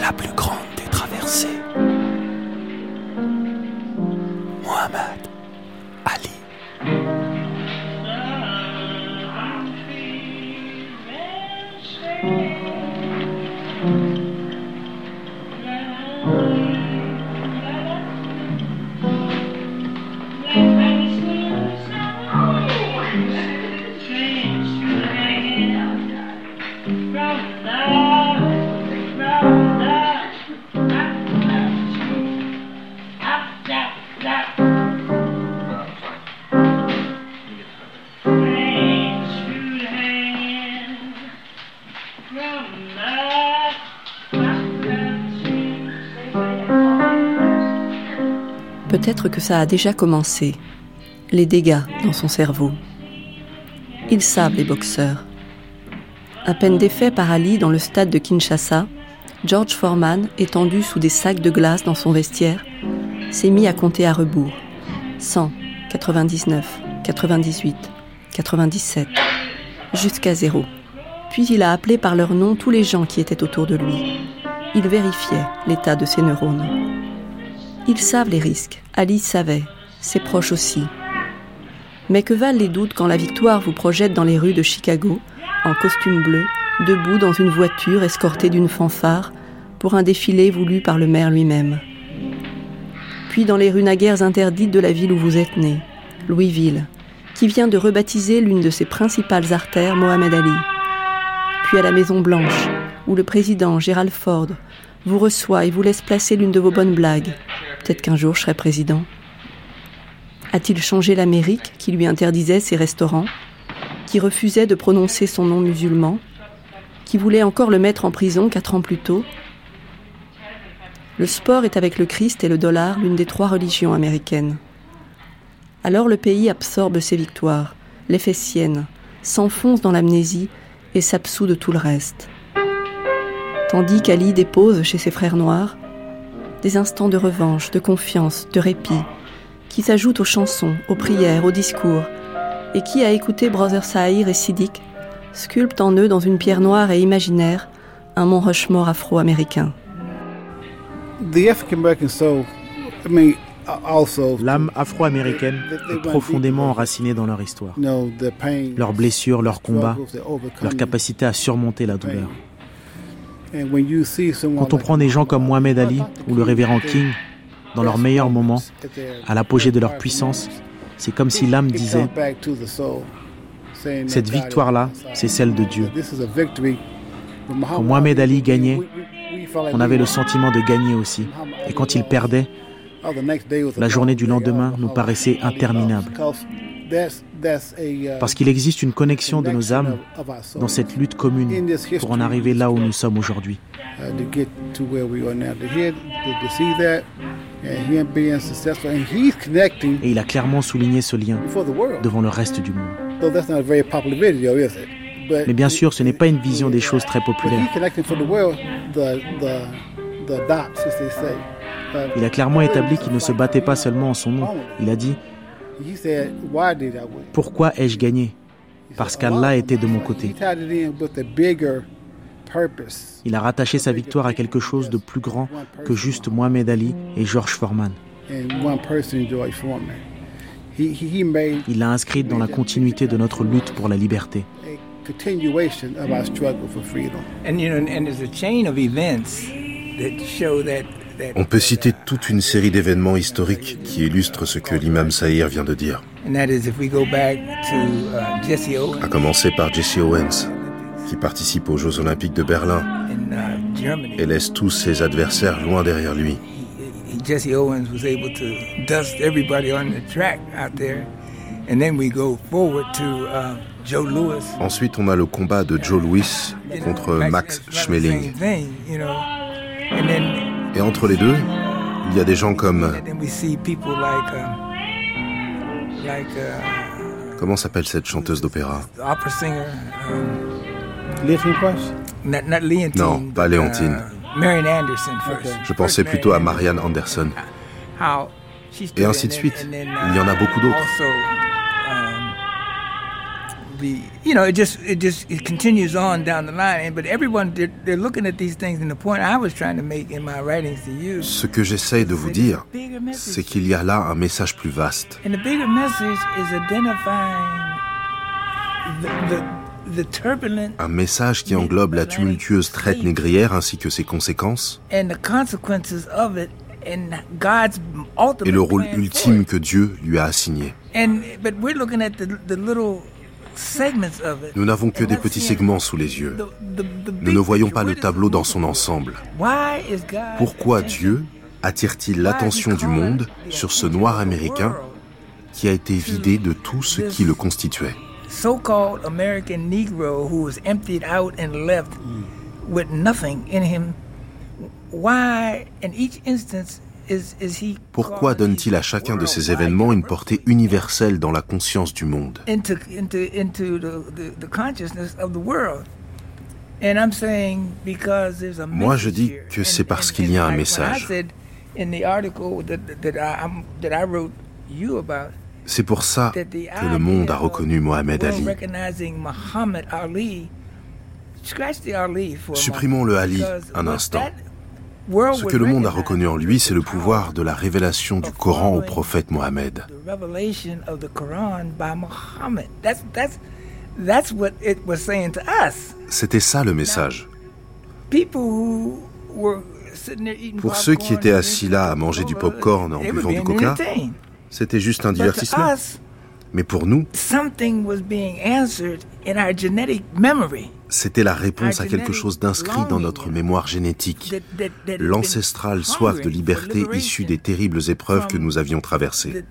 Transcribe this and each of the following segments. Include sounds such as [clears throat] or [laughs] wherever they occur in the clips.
La plus grande des traversées. Peut-être que ça a déjà commencé, les dégâts dans son cerveau. Ils savent, les boxeurs. À peine défait par Ali dans le stade de Kinshasa, George Foreman, étendu sous des sacs de glace dans son vestiaire, s'est mis à compter à rebours. 100, 99, 98, 97, jusqu'à zéro. Puis il a appelé par leur nom tous les gens qui étaient autour de lui. Il vérifiait l'état de ses neurones. Ils savent les risques, Alice savait, ses proches aussi. Mais que valent les doutes quand la victoire vous projette dans les rues de Chicago, en costume bleu, debout dans une voiture escortée d'une fanfare, pour un défilé voulu par le maire lui-même Puis dans les rues naguères interdites de la ville où vous êtes né, Louisville, qui vient de rebaptiser l'une de ses principales artères, Mohamed Ali. Puis à la Maison Blanche, où le président Gerald Ford vous reçoit et vous laisse placer l'une de vos bonnes blagues. Peut-être qu'un jour je serai président. A-t-il changé l'Amérique qui lui interdisait ses restaurants, qui refusait de prononcer son nom musulman, qui voulait encore le mettre en prison quatre ans plus tôt? Le sport est avec le Christ et le dollar l'une des trois religions américaines. Alors le pays absorbe ses victoires, les fait siennes, s'enfonce dans l'amnésie et s'absout de tout le reste. Tandis qu'Ali dépose chez ses frères noirs des instants de revanche, de confiance, de répit, qui s'ajoutent aux chansons, aux prières, aux discours, et qui, à écouter Brother Sahir et Siddiq, sculptent en eux dans une pierre noire et imaginaire un mont Rushmore afro-américain. L'âme afro-américaine est profondément enracinée dans leur histoire, leurs blessures, leurs combats, leur capacité à surmonter la douleur. Quand on prend des gens comme Mohamed Ali ou le révérend King dans leurs meilleurs moments, à l'apogée de leur puissance, c'est comme si l'âme disait, cette victoire-là, c'est celle de Dieu. Quand Mohamed Ali gagnait, on avait le sentiment de gagner aussi. Et quand il perdait, la journée du lendemain nous paraissait interminable. Parce qu'il existe une connexion de nos âmes dans cette lutte commune pour en arriver là où nous sommes aujourd'hui. Et il a clairement souligné ce lien devant le reste du monde. Mais bien sûr, ce n'est pas une vision des choses très populaires. Il a clairement établi qu'il ne se battait pas seulement en son nom. Il a dit, pourquoi ai-je gagné? Parce qu'Allah était de mon côté. Il a rattaché sa victoire à quelque chose de plus grand que juste Mohamed Ali et George Foreman. Il l'a inscrite dans la continuité de notre lutte pour la liberté. On peut citer toute une série d'événements historiques qui illustrent ce que l'imam Saïr vient de dire. À commencer par Jesse Owens, qui participe aux Jeux Olympiques de Berlin et laisse tous ses adversaires loin derrière lui. Jesse Owens was able to dust everybody on the track out there. And then we go forward to uh, Joe Lewis. Ensuite, on a le combat de Joe Louis contre Max Schmeling. Et entre les deux, il y a des gens comme... Comment s'appelle cette chanteuse d'opéra? Non, pas Léontine. Je pensais plutôt à Marianne Anderson. Et ainsi de suite. Il y en a beaucoup d'autres. The you know it just it just it continues on down the line. But everyone they're, they're looking at these things, and the point I was trying to make in my writings to you. Ce que j'essaie de vous dire, c'est qu'il y a là un message plus vaste. And the bigger message is identifying the, the un message qui englobe la tumultueuse traite négrière ainsi que ses conséquences et le rôle ultime que Dieu lui a assigné. Nous n'avons que des petits segments sous les yeux. Nous ne voyons pas le tableau dans son ensemble. Pourquoi Dieu attire-t-il l'attention du monde sur ce noir américain qui a été vidé de tout ce qui le constituait? Pourquoi donne-t-il à chacun de ces événements une portée universelle dans la conscience du monde? Moi, je dis que c'est parce qu'il y a un message. C'est pour ça que le monde a reconnu Mohamed Ali. Supprimons le Ali un instant. Ce que le monde a reconnu en lui, c'est le pouvoir de la révélation du Coran au prophète Mohammed. C'était ça le message. Pour ceux qui étaient assis là à manger du pop-corn en buvant du coca, c'était juste un divertissement. Mais pour nous, c'était la réponse à quelque chose d'inscrit dans notre mémoire génétique, l'ancestrale soif de liberté issue des terribles épreuves que nous avions traversées.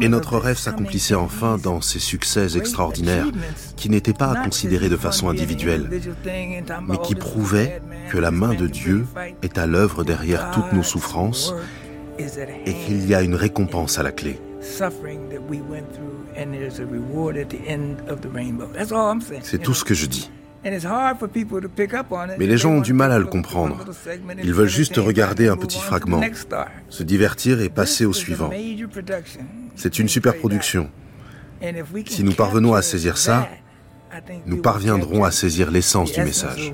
Et notre rêve s'accomplissait enfin dans ces succès extraordinaires qui n'étaient pas à considérer de façon individuelle, mais qui prouvaient que la main de Dieu est à l'œuvre derrière toutes nos souffrances et qu'il y a une récompense à la clé. C'est tout ce que je dis. Mais les gens ont du mal à le comprendre. Ils veulent juste regarder un petit fragment, se divertir et passer au suivant. C'est une super production. Si nous parvenons à saisir ça, nous parviendrons à saisir l'essence du message.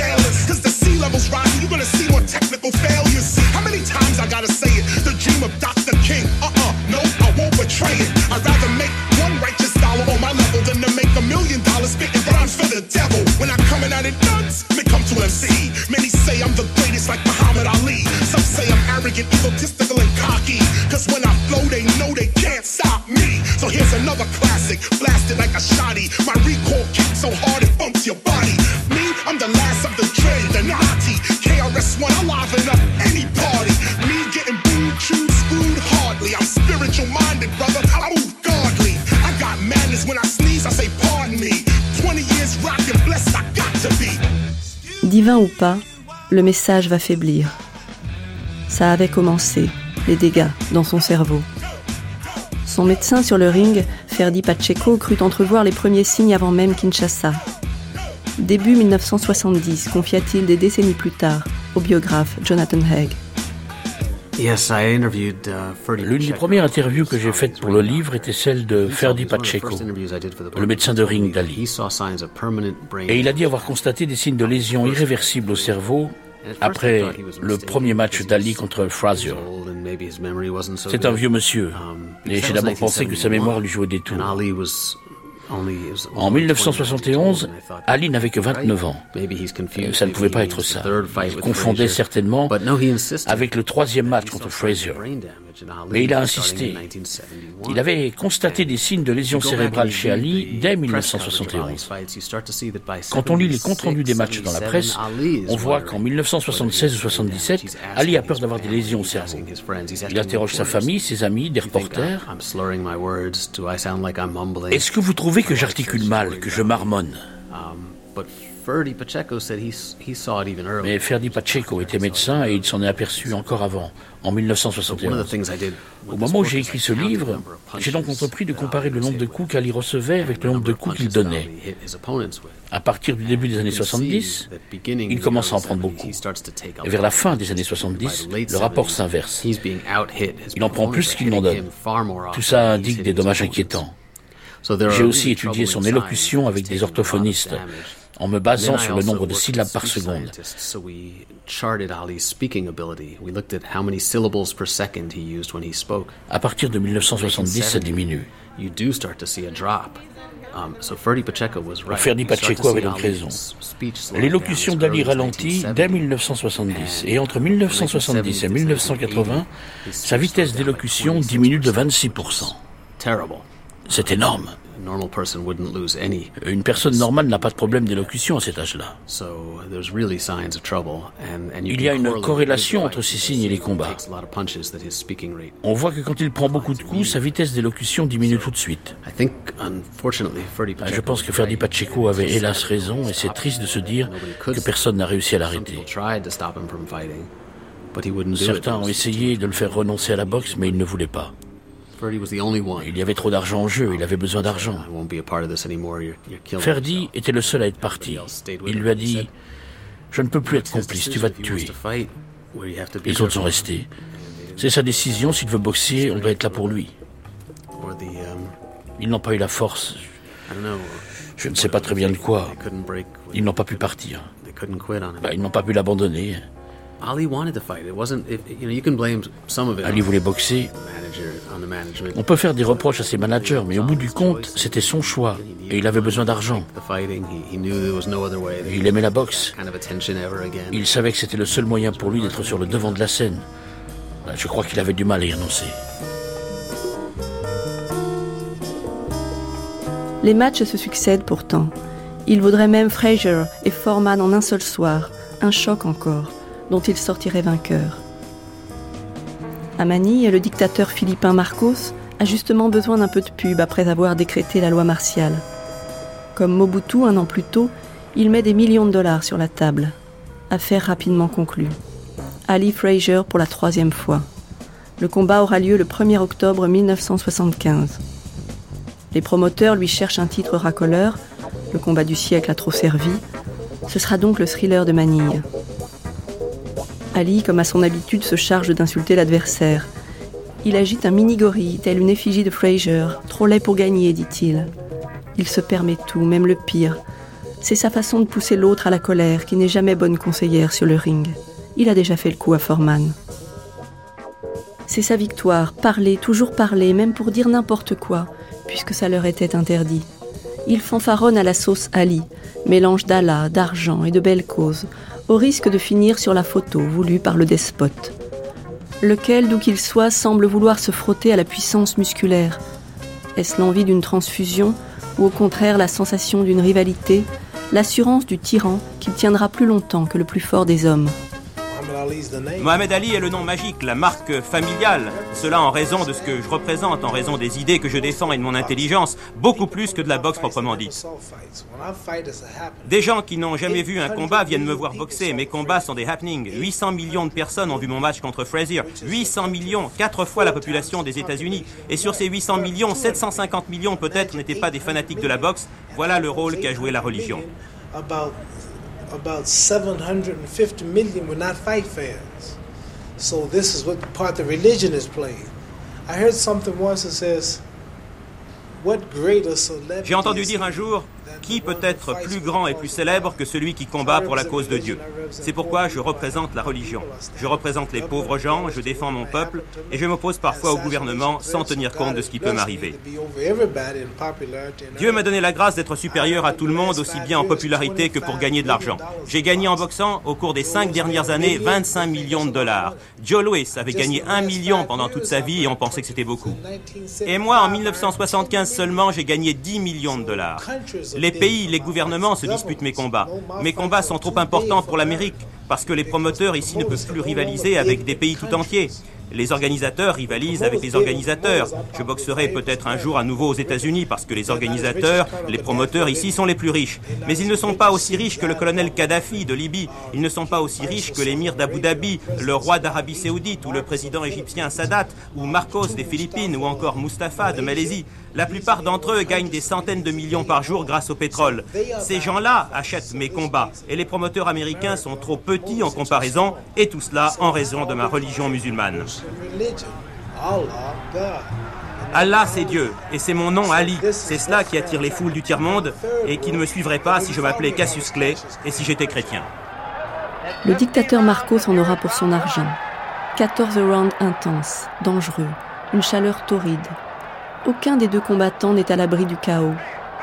Sailors. Cause the sea level's rising, you're gonna see more technical failures. How many times I gotta say it? The dream of Dr. King. Uh-uh, no, I won't betray it. I'd rather make one righteous dollar on my level than to make a million dollars spitting rhymes for the devil. When I'm coming at it nuts, me come to MC. Many say I'm the greatest like Muhammad Ali. Some say I'm arrogant, egotistical, and Cause when I flow, they know they can't stop me. So here's another classic, blasted like a shotty. My recall kicks so hard it bumps your body. I'm the last of the trade, the. Me I say pardon me. 20 years rockin' blessed, I got to be. Divin ou pas, le message va faiblir. Ça avait commencé, les dégâts dans son cerveau. Son médecin sur le ring, Ferdi Pacheco, crut entrevoir les premiers signes avant même Kinshasa. Début 1970, confia-t-il des décennies plus tard au biographe Jonathan Haig. Uh, L'une des premières interviews que j'ai faites pour le livre était celle de Ferdi Pacheco, le médecin de ring d'Ali. Et il a dit avoir constaté des signes de lésions irréversibles au cerveau après le premier match d'Ali contre Frazier. C'est un vieux monsieur, um, et j'ai d'abord pensé que sa mémoire lui jouait des tours. En 1971, Ali n'avait que 29 ans. ça ne pouvait pas être ça. Il confondait certainement avec le troisième match contre Frazier. Mais il a insisté. Il avait constaté des signes de lésions cérébrales chez Ali dès 1971. Quand on lit les comptes rendus des matchs dans la presse, on voit qu'en 1976 ou 1977, Ali a peur d'avoir des lésions au cerveau. Il interroge sa famille, ses amis, des reporters. Est-ce que vous trouvez que j'articule mal, que je marmonne? Mais Ferdi Pacheco était médecin et il s'en est aperçu encore avant, en 1971. Au moment où j'ai écrit ce livre, j'ai donc entrepris de comparer le nombre de coups qu'Ali recevait avec le nombre de coups qu'il donnait. À partir du début des années 70, il commence à en prendre beaucoup. Et vers la fin des années 70, le rapport s'inverse. Il en prend plus qu'il n'en donne. Tout ça indique des dommages inquiétants. J'ai aussi étudié son élocution avec des orthophonistes en me basant sur le nombre de syllabes par seconde. À partir de 1970, ça diminue. Ferdi Pacheco avait donc raison. L'élocution d'Ali ralentit dès 1970 et entre 1970 et 1980, sa vitesse d'élocution diminue de 26%. C'est énorme. Une personne normale n'a pas de problème d'élocution à cet âge-là. Il y a une corrélation entre ces signes et les combats. On voit que quand il prend beaucoup de coups, sa vitesse d'élocution diminue tout de suite. Je pense que Ferdi Pacheco avait hélas raison et c'est triste de se dire que personne n'a réussi à l'arrêter. Certains ont essayé de le faire renoncer à la boxe, mais il ne voulait pas. Il y avait trop d'argent en jeu, il avait besoin d'argent. Ferdi était le seul à être parti. Il lui a dit Je ne peux plus être complice, tu vas te tuer. Les autres sont restés. C'est sa décision, s'il veut boxer, on doit être là pour lui. Ils n'ont pas eu la force. Je ne sais pas très bien de quoi. Ils n'ont pas pu partir. Bah, ils n'ont pas pu l'abandonner. Ali voulait boxer. On peut faire des reproches à ses managers, mais au bout du compte, c'était son choix et il avait besoin d'argent. Il aimait la boxe. Il savait que c'était le seul moyen pour lui d'être sur le devant de la scène. Ben, je crois qu'il avait du mal à y renoncer. Les matchs se succèdent pourtant. Il vaudrait même Fraser et Foreman en un seul soir. Un choc encore dont il sortirait vainqueur. À Manille, le dictateur philippin Marcos a justement besoin d'un peu de pub après avoir décrété la loi martiale. Comme Mobutu un an plus tôt, il met des millions de dollars sur la table. Affaire rapidement conclue. Ali Fraser pour la troisième fois. Le combat aura lieu le 1er octobre 1975. Les promoteurs lui cherchent un titre racoleur. Le combat du siècle a trop servi. Ce sera donc le thriller de Manille. Ali, comme à son habitude, se charge d'insulter l'adversaire. Il agite un mini-gorille, tel une effigie de Fraser, trop laid pour gagner, dit-il. Il se permet tout, même le pire. C'est sa façon de pousser l'autre à la colère, qui n'est jamais bonne conseillère sur le ring. Il a déjà fait le coup à Foreman. C'est sa victoire, parler, toujours parler, même pour dire n'importe quoi, puisque ça leur était interdit. Il fanfaronne à la sauce Ali, mélange d'Allah, d'argent et de belles causes, au risque de finir sur la photo voulue par le despote. Lequel, d'où qu'il soit, semble vouloir se frotter à la puissance musculaire. Est-ce l'envie d'une transfusion ou au contraire la sensation d'une rivalité, l'assurance du tyran qui tiendra plus longtemps que le plus fort des hommes? Mohamed Ali est le nom magique, la marque familiale. Cela en raison de ce que je représente, en raison des idées que je défends et de mon intelligence, beaucoup plus que de la boxe proprement dite. Des gens qui n'ont jamais vu un combat viennent me voir boxer. Mes combats sont des happenings. 800 millions de personnes ont vu mon match contre Frazier. 800 millions, quatre fois la population des États-Unis. Et sur ces 800 millions, 750 millions peut-être n'étaient pas des fanatiques de la boxe. Voilà le rôle qu'a joué la religion. About 750 million were not fight fans. So this is what part the religion is playing. I heard something once that says, what greater celebrity J'ai entendu dire un jour, qui peut être plus grand et plus célèbre que celui qui combat pour la cause de Dieu? C'est pourquoi je représente la religion. Je représente les pauvres gens, je défends mon peuple et je m'oppose parfois au gouvernement sans tenir compte de ce qui peut m'arriver. Dieu m'a donné la grâce d'être supérieur à tout le monde aussi bien en popularité que pour gagner de l'argent. J'ai gagné en boxant au cours des cinq dernières années 25 millions de dollars. Joe Louis avait gagné un million pendant toute sa vie et on pensait que c'était beaucoup. Et moi, en 1975 seulement, j'ai gagné 10 millions de dollars. Pays, les gouvernements se disputent mes combats. Mes combats sont trop importants pour l'Amérique, parce que les promoteurs ici ne peuvent plus rivaliser avec des pays tout entiers. Les organisateurs rivalisent avec les organisateurs. Je boxerai peut-être un jour à nouveau aux États-Unis parce que les organisateurs, les promoteurs ici sont les plus riches. Mais ils ne sont pas aussi riches que le colonel Kadhafi de Libye. Ils ne sont pas aussi riches que l'émir d'Abu Dhabi, le roi d'Arabie Saoudite ou le président égyptien Sadat ou Marcos des Philippines ou encore Mustafa de Malaisie. La plupart d'entre eux gagnent des centaines de millions par jour grâce au pétrole. Ces gens-là achètent mes combats et les promoteurs américains sont trop petits en comparaison et tout cela en raison de ma religion musulmane. Allah, c'est Dieu, et c'est mon nom Ali. C'est cela qui attire les foules du tiers-monde et qui ne me suivrait pas si je m'appelais Cassius Clay et si j'étais chrétien. Le dictateur Marcos en aura pour son argent. 14 rounds intenses, dangereux, une chaleur torride. Aucun des deux combattants n'est à l'abri du chaos,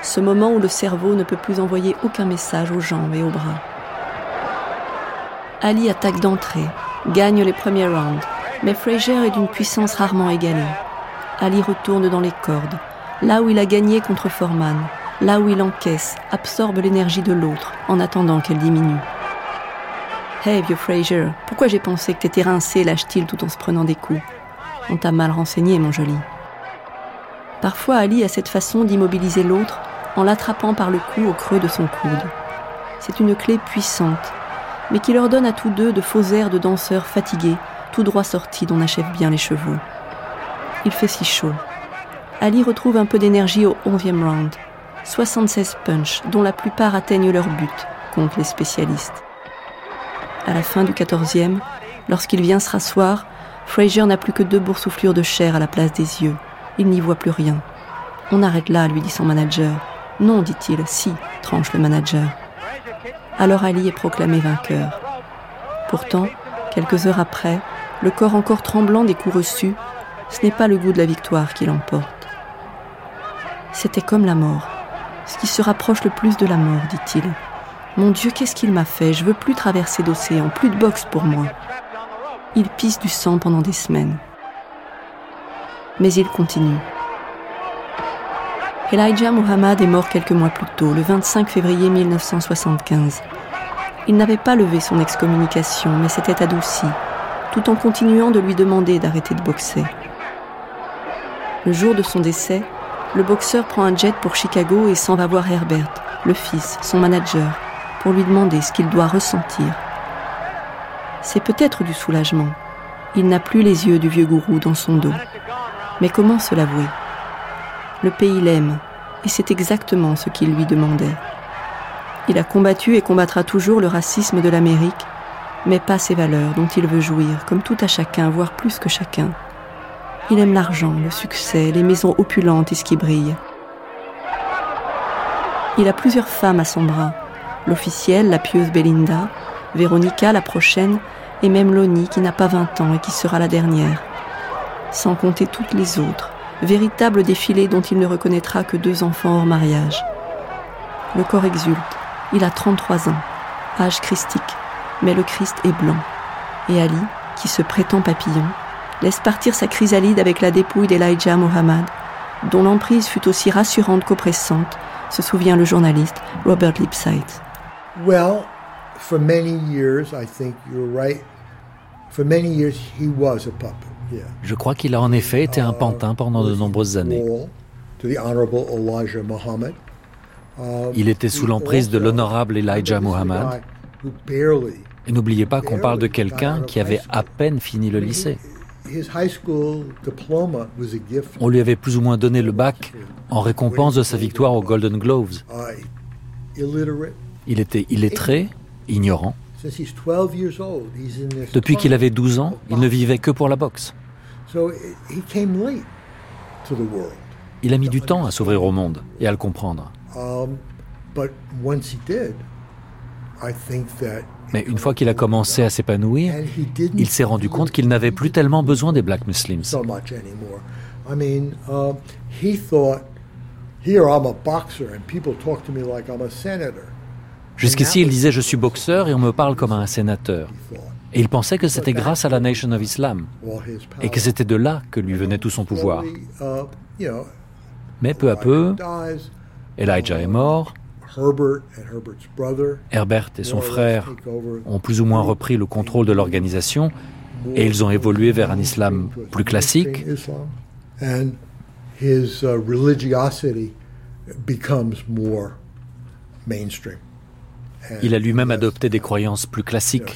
ce moment où le cerveau ne peut plus envoyer aucun message aux jambes et aux bras. Ali attaque d'entrée, gagne les premiers rounds, mais Frazier est d'une puissance rarement égalée. Ali retourne dans les cordes, là où il a gagné contre Foreman, là où il encaisse, absorbe l'énergie de l'autre en attendant qu'elle diminue. Hey, vieux Frazier, pourquoi j'ai pensé que t'étais rincé lâche-t-il tout en se prenant des coups? On t'a mal renseigné, mon joli. Parfois, Ali a cette façon d'immobiliser l'autre en l'attrapant par le cou au creux de son coude. C'est une clé puissante, mais qui leur donne à tous deux de faux airs de danseurs fatigués, tout droit sortis d'on achève bien les chevaux. Il fait si chaud. Ali retrouve un peu d'énergie au 11e round. 76 punch, dont la plupart atteignent leur but, contre les spécialistes. À la fin du 14e, lorsqu'il vient se rasseoir, Frazier n'a plus que deux boursouflures de chair à la place des yeux. Il n'y voit plus rien. On arrête là, lui dit son manager. Non, dit-il, si, tranche le manager. Alors Ali est proclamé vainqueur. Pourtant, quelques heures après, le corps encore tremblant des coups reçus, ce n'est pas le goût de la victoire qui l'emporte. C'était comme la mort, ce qui se rapproche le plus de la mort, dit-il. Mon Dieu, qu'est-ce qu'il m'a fait? Je veux plus traverser d'océan, plus de boxe pour moi. Il pisse du sang pendant des semaines. Mais il continue. Elijah Muhammad est mort quelques mois plus tôt, le 25 février 1975. Il n'avait pas levé son excommunication, mais s'était adouci, tout en continuant de lui demander d'arrêter de boxer. Le jour de son décès, le boxeur prend un jet pour Chicago et s'en va voir Herbert, le fils, son manager, pour lui demander ce qu'il doit ressentir. C'est peut-être du soulagement. Il n'a plus les yeux du vieux gourou dans son dos. Mais comment se l'avouer? Le pays l'aime, et c'est exactement ce qu'il lui demandait. Il a combattu et combattra toujours le racisme de l'Amérique, mais pas ses valeurs dont il veut jouir, comme tout à chacun, voire plus que chacun. Il aime l'argent, le succès, les maisons opulentes et ce qui brille. Il a plusieurs femmes à son bras. L'officielle, la pieuse Belinda, Véronica, la prochaine, et même Loni, qui n'a pas 20 ans et qui sera la dernière. Sans compter toutes les autres, véritable défilé dont il ne reconnaîtra que deux enfants hors mariage. Le corps exulte. Il a 33 ans, âge christique, mais le Christ est blanc. Et Ali, qui se prétend papillon, laisse partir sa chrysalide avec la dépouille d'Elijah Muhammad, dont l'emprise fut aussi rassurante qu'oppressante, se souvient le journaliste Robert Lipsyte. Well, for many years, I think you're right. For many years, he was a puppet. Je crois qu'il a en effet été un pantin pendant de nombreuses années. Il était sous l'emprise de l'honorable Elijah Muhammad. Et n'oubliez pas qu'on parle de quelqu'un qui avait à peine fini le lycée. On lui avait plus ou moins donné le bac en récompense de sa victoire aux Golden Gloves. Il était illettré, ignorant. Depuis qu'il avait 12 ans, il ne vivait que pour la boxe. Il a mis du temps à s'ouvrir au monde et à le comprendre. Mais une fois qu'il a commencé à s'épanouir, il s'est rendu compte qu'il n'avait plus tellement besoin des Black Muslims. Jusqu'ici, il disait je suis boxeur et on me parle comme un sénateur. Et il pensait que c'était grâce à la Nation of Islam et que c'était de là que lui venait tout son pouvoir. Mais peu à peu, Elijah est mort, Herbert et son frère ont plus ou moins repris le contrôle de l'organisation Et ils ont évolué vers un islam plus classique. Il a lui-même adopté des croyances plus classiques,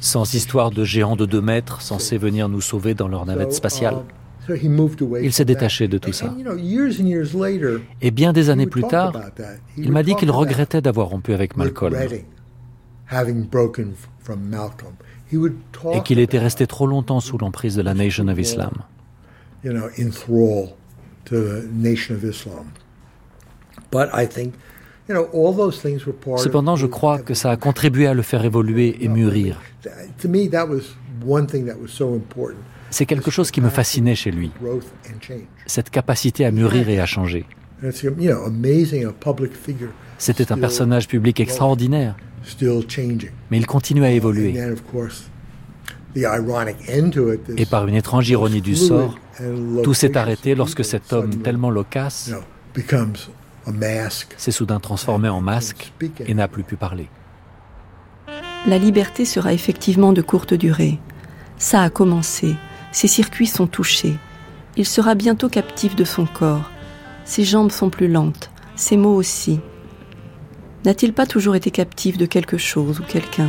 sans histoire de géants de deux mètres censés venir nous sauver dans leur navette spatiale. Il s'est détaché de tout ça. Et bien des années plus tard, il m'a dit qu'il regrettait d'avoir rompu avec Malcolm. et qu'il était resté trop longtemps sous l'emprise de la Nation of Islam. Cependant, je crois que ça a contribué à le faire évoluer et mûrir. C'est quelque chose qui me fascinait chez lui, cette capacité à mûrir et à changer. C'était un personnage public extraordinaire, mais il continue à évoluer. Et par une étrange ironie du sort, tout s'est arrêté lorsque cet homme tellement loquace s'est soudain transformé en masque et n'a plus pu parler. La liberté sera effectivement de courte durée. Ça a commencé. Ses circuits sont touchés. Il sera bientôt captif de son corps. Ses jambes sont plus lentes, ses mots aussi. N'a-t-il pas toujours été captif de quelque chose ou quelqu'un?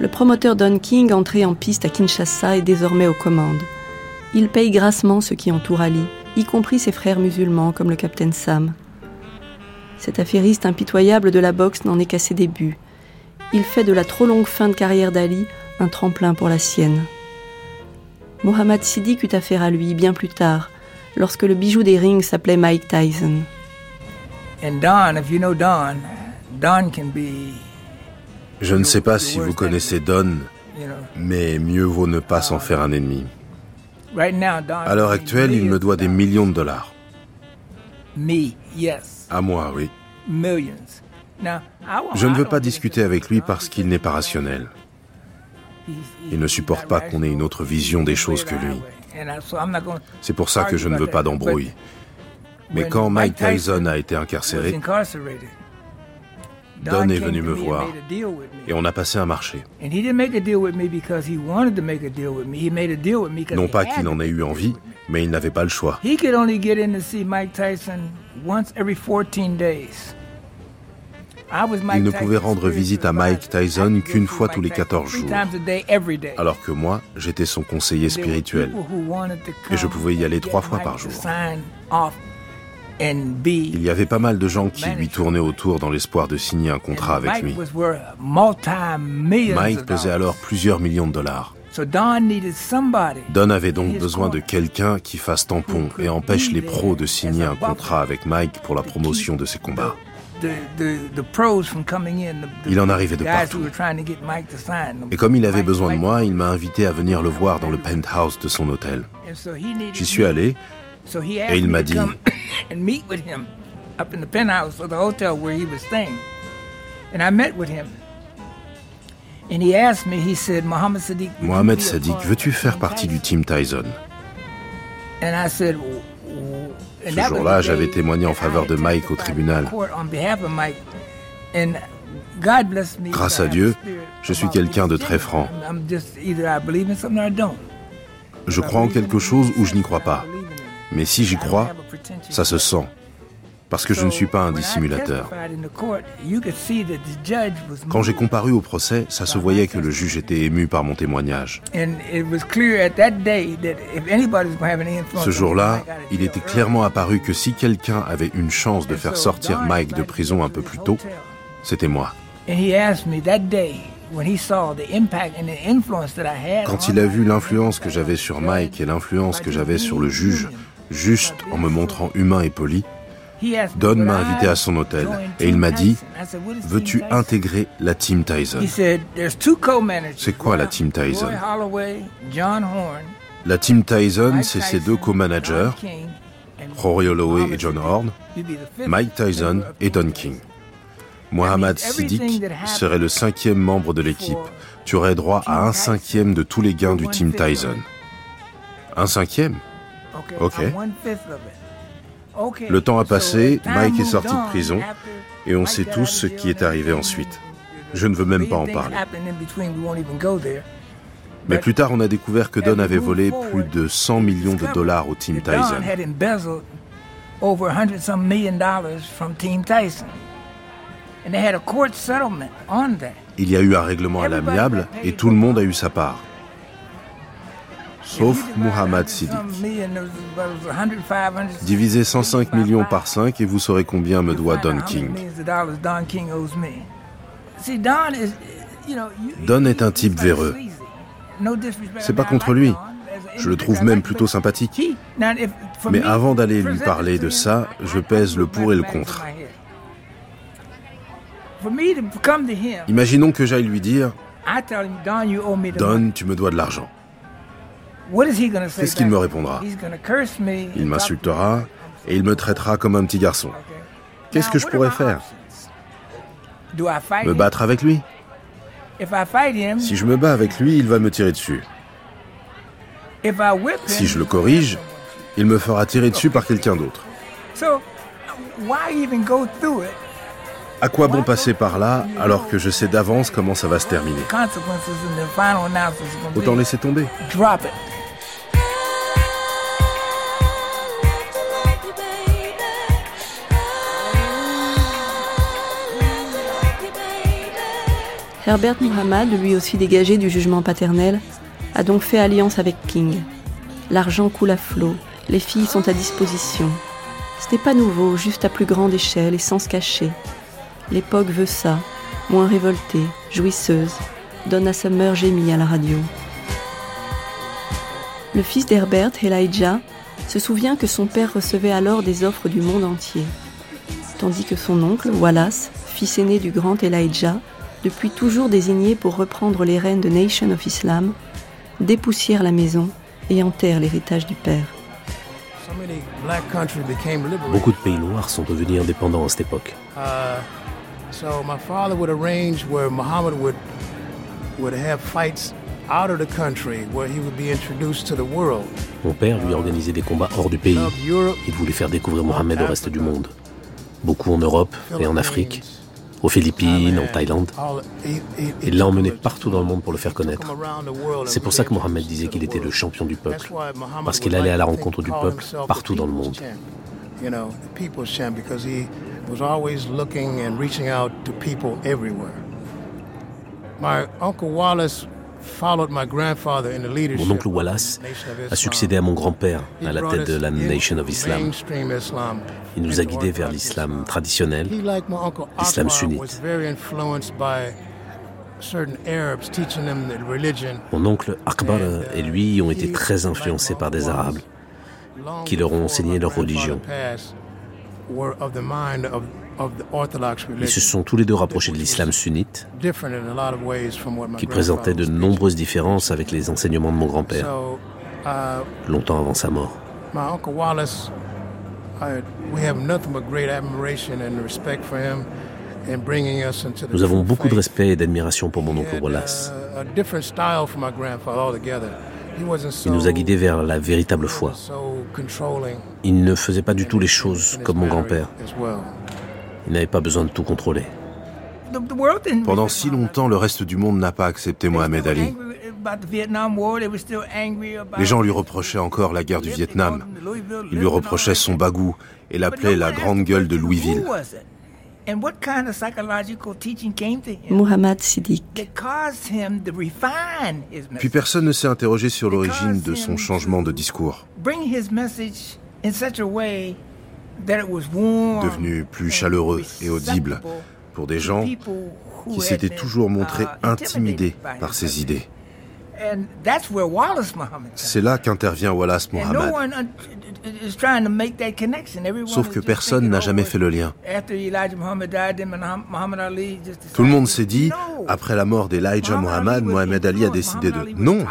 Le promoteur Don King, entré en piste à Kinshasa, est désormais aux commandes. Il paye grassement ceux qui entourent Ali, y compris ses frères musulmans comme le capitaine Sam. Cet affairiste impitoyable de la boxe n'en est qu'à ses débuts. Il fait de la trop longue fin de carrière d'Ali un tremplin pour la sienne. Mohamed Siddiq eut affaire à lui bien plus tard, lorsque le bijou des rings s'appelait Mike Tyson. Je ne sais pas si vous connaissez Don, mais mieux vaut ne pas s'en faire un ennemi. À l'heure actuelle, il me doit des millions de dollars. À moi, oui. Je ne veux pas discuter avec lui parce qu'il n'est pas rationnel. Il ne supporte pas qu'on ait une autre vision des choses que lui. C'est pour ça que je ne veux pas d'embrouille. Mais quand Mike Tyson a été incarcéré, Don est venu me voir et on a passé un marché. Non pas qu'il en ait eu envie, mais il n'avait pas le choix. Il ne pouvait rendre visite à Mike Tyson qu'une fois tous les 14 jours. Alors que moi, j'étais son conseiller spirituel. Et je pouvais y aller trois fois par jour. Il y avait pas mal de gens qui lui tournaient autour dans l'espoir de signer un contrat avec lui. Mike pesait alors plusieurs millions de dollars. Don avait donc besoin de quelqu'un qui fasse tampon et empêche les pros de signer un contrat avec Mike pour la promotion de ses combats. Il en arrivait de partout. Et comme il avait besoin de moi, il m'a invité à venir le voir dans le penthouse de son hôtel. J'y suis allé et il m'a dit [coughs] Mohamed Sadiq, veux-tu faire partie du team Tyson? Ce jour-là, j'avais témoigné en faveur de Mike au tribunal. Grâce à Dieu, je suis quelqu'un de très franc. Je crois en quelque chose ou je n'y crois pas. Mais si j'y crois, ça se sent parce que je ne suis pas un dissimulateur. Quand j'ai comparu au procès, ça se voyait que le juge était ému par mon témoignage. Ce jour-là, il était clairement apparu que si quelqu'un avait une chance de faire sortir Mike de prison un peu plus tôt, c'était moi. Quand il a vu l'influence que j'avais sur Mike et l'influence que j'avais sur le juge, juste en me montrant humain et poli, Don m'a invité à son hôtel et il m'a dit Veux-tu intégrer la Team Tyson? C'est quoi la Team Tyson? La Team Tyson, c'est ses deux co-managers, Rory Holloway et John Horn, Mike Tyson et Don King. Mohamed Siddiq serait le cinquième membre de l'équipe. Tu aurais droit à un cinquième de tous les gains du Team Tyson. Un cinquième? Ok. Le temps a passé, Mike est sorti de prison et on sait tous ce qui est arrivé ensuite. Je ne veux même pas en parler. Mais plus tard, on a découvert que Don avait volé plus de 100 millions de dollars au Team Tyson. Il y a eu un règlement à l'amiable et tout le monde a eu sa part. Sauf Muhammad Siddiq. Divisez 105 millions par 5 et vous saurez combien me doit Don King. Don est un type véreux. C'est pas contre lui. Je le trouve même plutôt sympathique. Mais avant d'aller lui parler de ça, je pèse le pour et le contre. Imaginons que j'aille lui dire Don, tu me dois de l'argent. Qu'est-ce qu'il me répondra. Il m'insultera et il me traitera comme un petit garçon. Qu'est-ce que je pourrais faire? Me battre avec lui? Si je me bats avec lui, il va me tirer dessus. Si je le corrige, il me fera tirer dessus par quelqu'un d'autre. À quoi bon passer par là alors que je sais d'avance comment ça va se terminer? Autant laisser tomber. Herbert Muhammad, lui aussi dégagé du jugement paternel, a donc fait alliance avec King. L'argent coule à flot, les filles sont à disposition. Ce n'est pas nouveau, juste à plus grande échelle et sans se cacher. L'époque veut ça, moins révoltée, jouisseuse, donne à sa mère gémie à la radio. Le fils d'Herbert, Elijah, se souvient que son père recevait alors des offres du monde entier, tandis que son oncle, Wallace, fils aîné du grand Elijah, depuis toujours désigné pour reprendre les rênes de Nation of Islam, dépoussière la maison et enterre l'héritage du père. Beaucoup de pays noirs sont devenus indépendants à cette époque. Mon père lui organisait des combats hors du pays. Il voulait faire découvrir Mohamed au reste du monde. Beaucoup en Europe et en Afrique, aux Philippines, en Thaïlande. Il l'a emmené partout dans le monde pour le faire connaître. C'est pour ça que Mohamed disait qu'il était le champion du peuple, parce qu'il allait à la rencontre du peuple partout dans le monde. My uncle Wallace mon oncle Wallace a succédé à mon grand-père à la tête de la Nation of Islam. Il nous a guidés vers l'islam traditionnel, l'islam sunnite. Mon oncle Akbar et lui ont été très influencés par des Arabes qui leur ont enseigné leur religion. Ils se sont tous les deux rapprochés de l'islam sunnite, qui présentait de nombreuses différences avec les enseignements de mon grand-père, uh, longtemps avant sa mort. Nous avons beaucoup de respect et d'admiration pour mon oncle Wallace. Il nous a guidés vers la véritable foi. Il ne faisait pas du tout les choses comme mon grand-père. Il n'avait pas besoin de tout contrôler. Pendant si longtemps, le reste du monde n'a pas accepté Mohamed Ali. Les gens lui reprochaient encore la guerre du Vietnam. Ils lui reprochaient son bagou et l'appelaient la grande gueule de Louisville. Muhammad Siddiq. Puis personne ne s'est interrogé sur l'origine de son changement de discours. Devenu plus chaleureux et audible pour des gens qui s'étaient toujours montrés uh, intimidés par ses idées. C'est là qu'intervient Wallace Muhammad. Sauf que personne n'a jamais fait le lien. Tout le monde s'est dit, après la mort d'Elijah Muhammad, Mohamed Ali a décidé de... Non.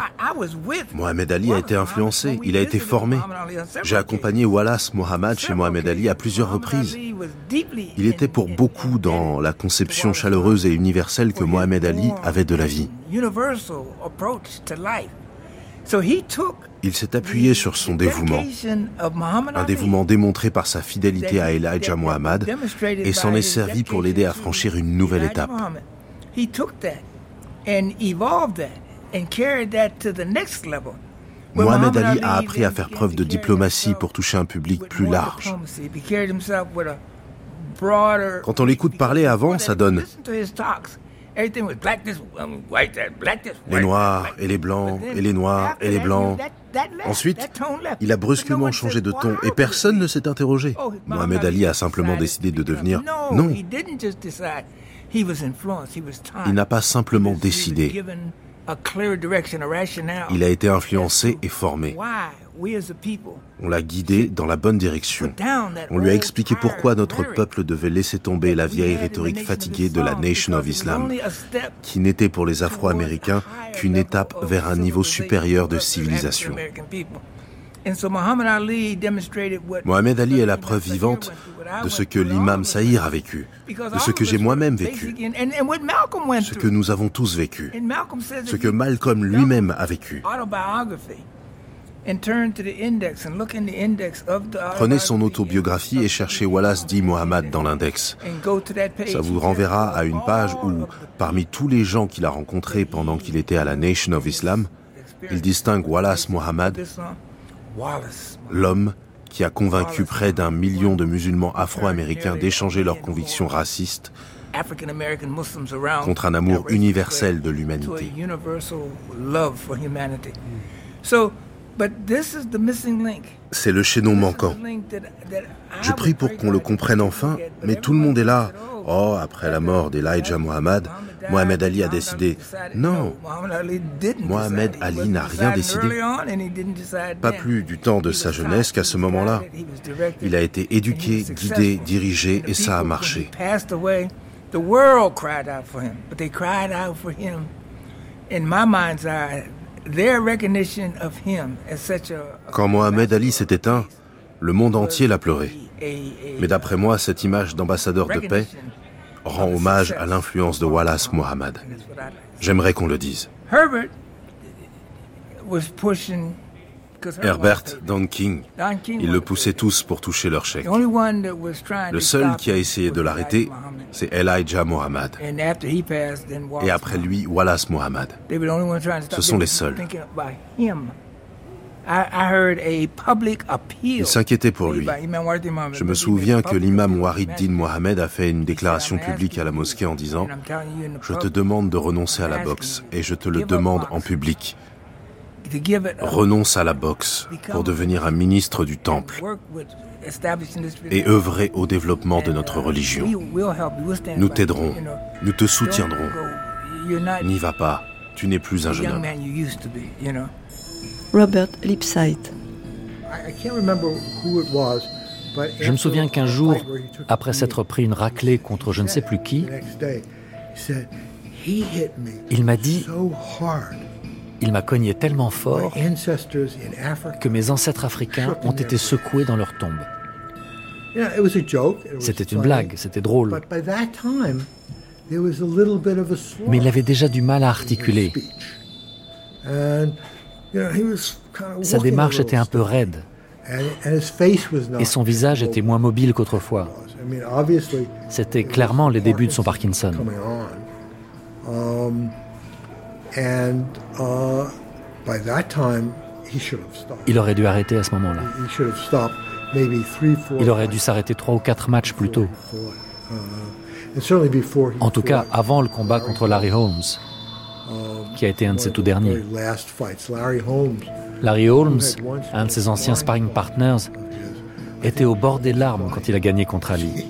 Mohamed Ali a été influencé, il a été formé. J'ai accompagné Wallace Muhammad chez Mohamed Ali à plusieurs reprises. Il était pour beaucoup dans la conception chaleureuse et universelle que Mohamed Ali avait de la vie. Il s'est appuyé sur son dévouement, un dévouement démontré par sa fidélité à Elijah Muhammad, et s'en est servi pour l'aider à franchir une nouvelle étape. Mohamed Ali a appris à faire preuve de diplomatie pour toucher un public plus large. Quand on l'écoute parler avant, ça donne les noirs et les blancs et les noirs et les blancs. Ensuite, il a brusquement changé de ton et personne ne s'est interrogé. Oh, Mohamed Ali a simplement décidé de devenir non. Il n'a pas simplement décidé. Il a été influencé et formé. On l'a guidé dans la bonne direction. On lui a expliqué pourquoi notre peuple devait laisser tomber la vieille rhétorique fatiguée de la Nation of Islam, qui n'était pour les Afro-Américains qu'une étape vers un niveau supérieur de civilisation. Mohamed Ali est la preuve vivante de ce que l'imam Saïr a vécu, de ce que j'ai moi-même vécu, ce que nous avons tous vécu, ce que Malcolm lui-même a vécu. Prenez son autobiographie et cherchez Wallace D. Mohammed dans l'index. Ça vous renverra à une page où, parmi tous les gens qu'il a rencontrés pendant qu'il était à la Nation of Islam, il distingue Wallace Mohammed, l'homme qui a convaincu près d'un million de musulmans afro-américains d'échanger leurs convictions racistes contre un amour universel de l'humanité. C'est le chaînon manquant. Je prie pour qu'on le comprenne enfin, mais tout le monde est là. Oh, après la mort d'Elijah Muhammad, Mohamed Ali a décidé. Non, Mohamed Ali n'a rien décidé. Pas plus du temps de sa jeunesse qu'à ce moment-là. Il a été éduqué, guidé, dirigé, et ça a marché. Quand Mohamed Ali s'est éteint, le monde entier l'a pleuré. Mais d'après moi, cette image d'ambassadeur de paix rend hommage à l'influence de Wallace Muhammad. J'aimerais qu'on le dise. Herbert, Don King, ils le poussaient tous pour toucher leur chèque. Le seul qui a essayé de l'arrêter, c'est Elijah Muhammad. Et après lui, Wallace Muhammad. Ce sont les seuls. Il s'inquiétait pour lui. Je me souviens que l'imam Warid Din Mohamed a fait une déclaration publique à la mosquée en disant ⁇ Je te demande de renoncer à la boxe et je te le demande en public. Renonce à la boxe pour devenir un ministre du temple et œuvrer au développement de notre religion. Nous t'aiderons, nous te soutiendrons. N'y va pas, tu n'es plus un jeune homme. Robert Lipsyte. Je me souviens qu'un jour, après s'être pris une raclée contre je ne sais plus qui, il m'a dit, il m'a cogné tellement fort que mes ancêtres africains ont été secoués dans leur tombe. C'était une blague, c'était drôle. Mais il avait déjà du mal à articuler. Sa démarche était un peu raide. Et son visage était moins mobile qu'autrefois. C'était clairement les débuts de son Parkinson. Uh, Il aurait dû arrêter à ce moment-là. Il aurait dû s'arrêter trois ou quatre matchs plus tôt. Uh, en tout cas, avant le combat contre Larry Holmes qui a été un de ses tout derniers. Larry Holmes, un de ses anciens sparring partners, était au bord des larmes quand il a gagné contre Ali.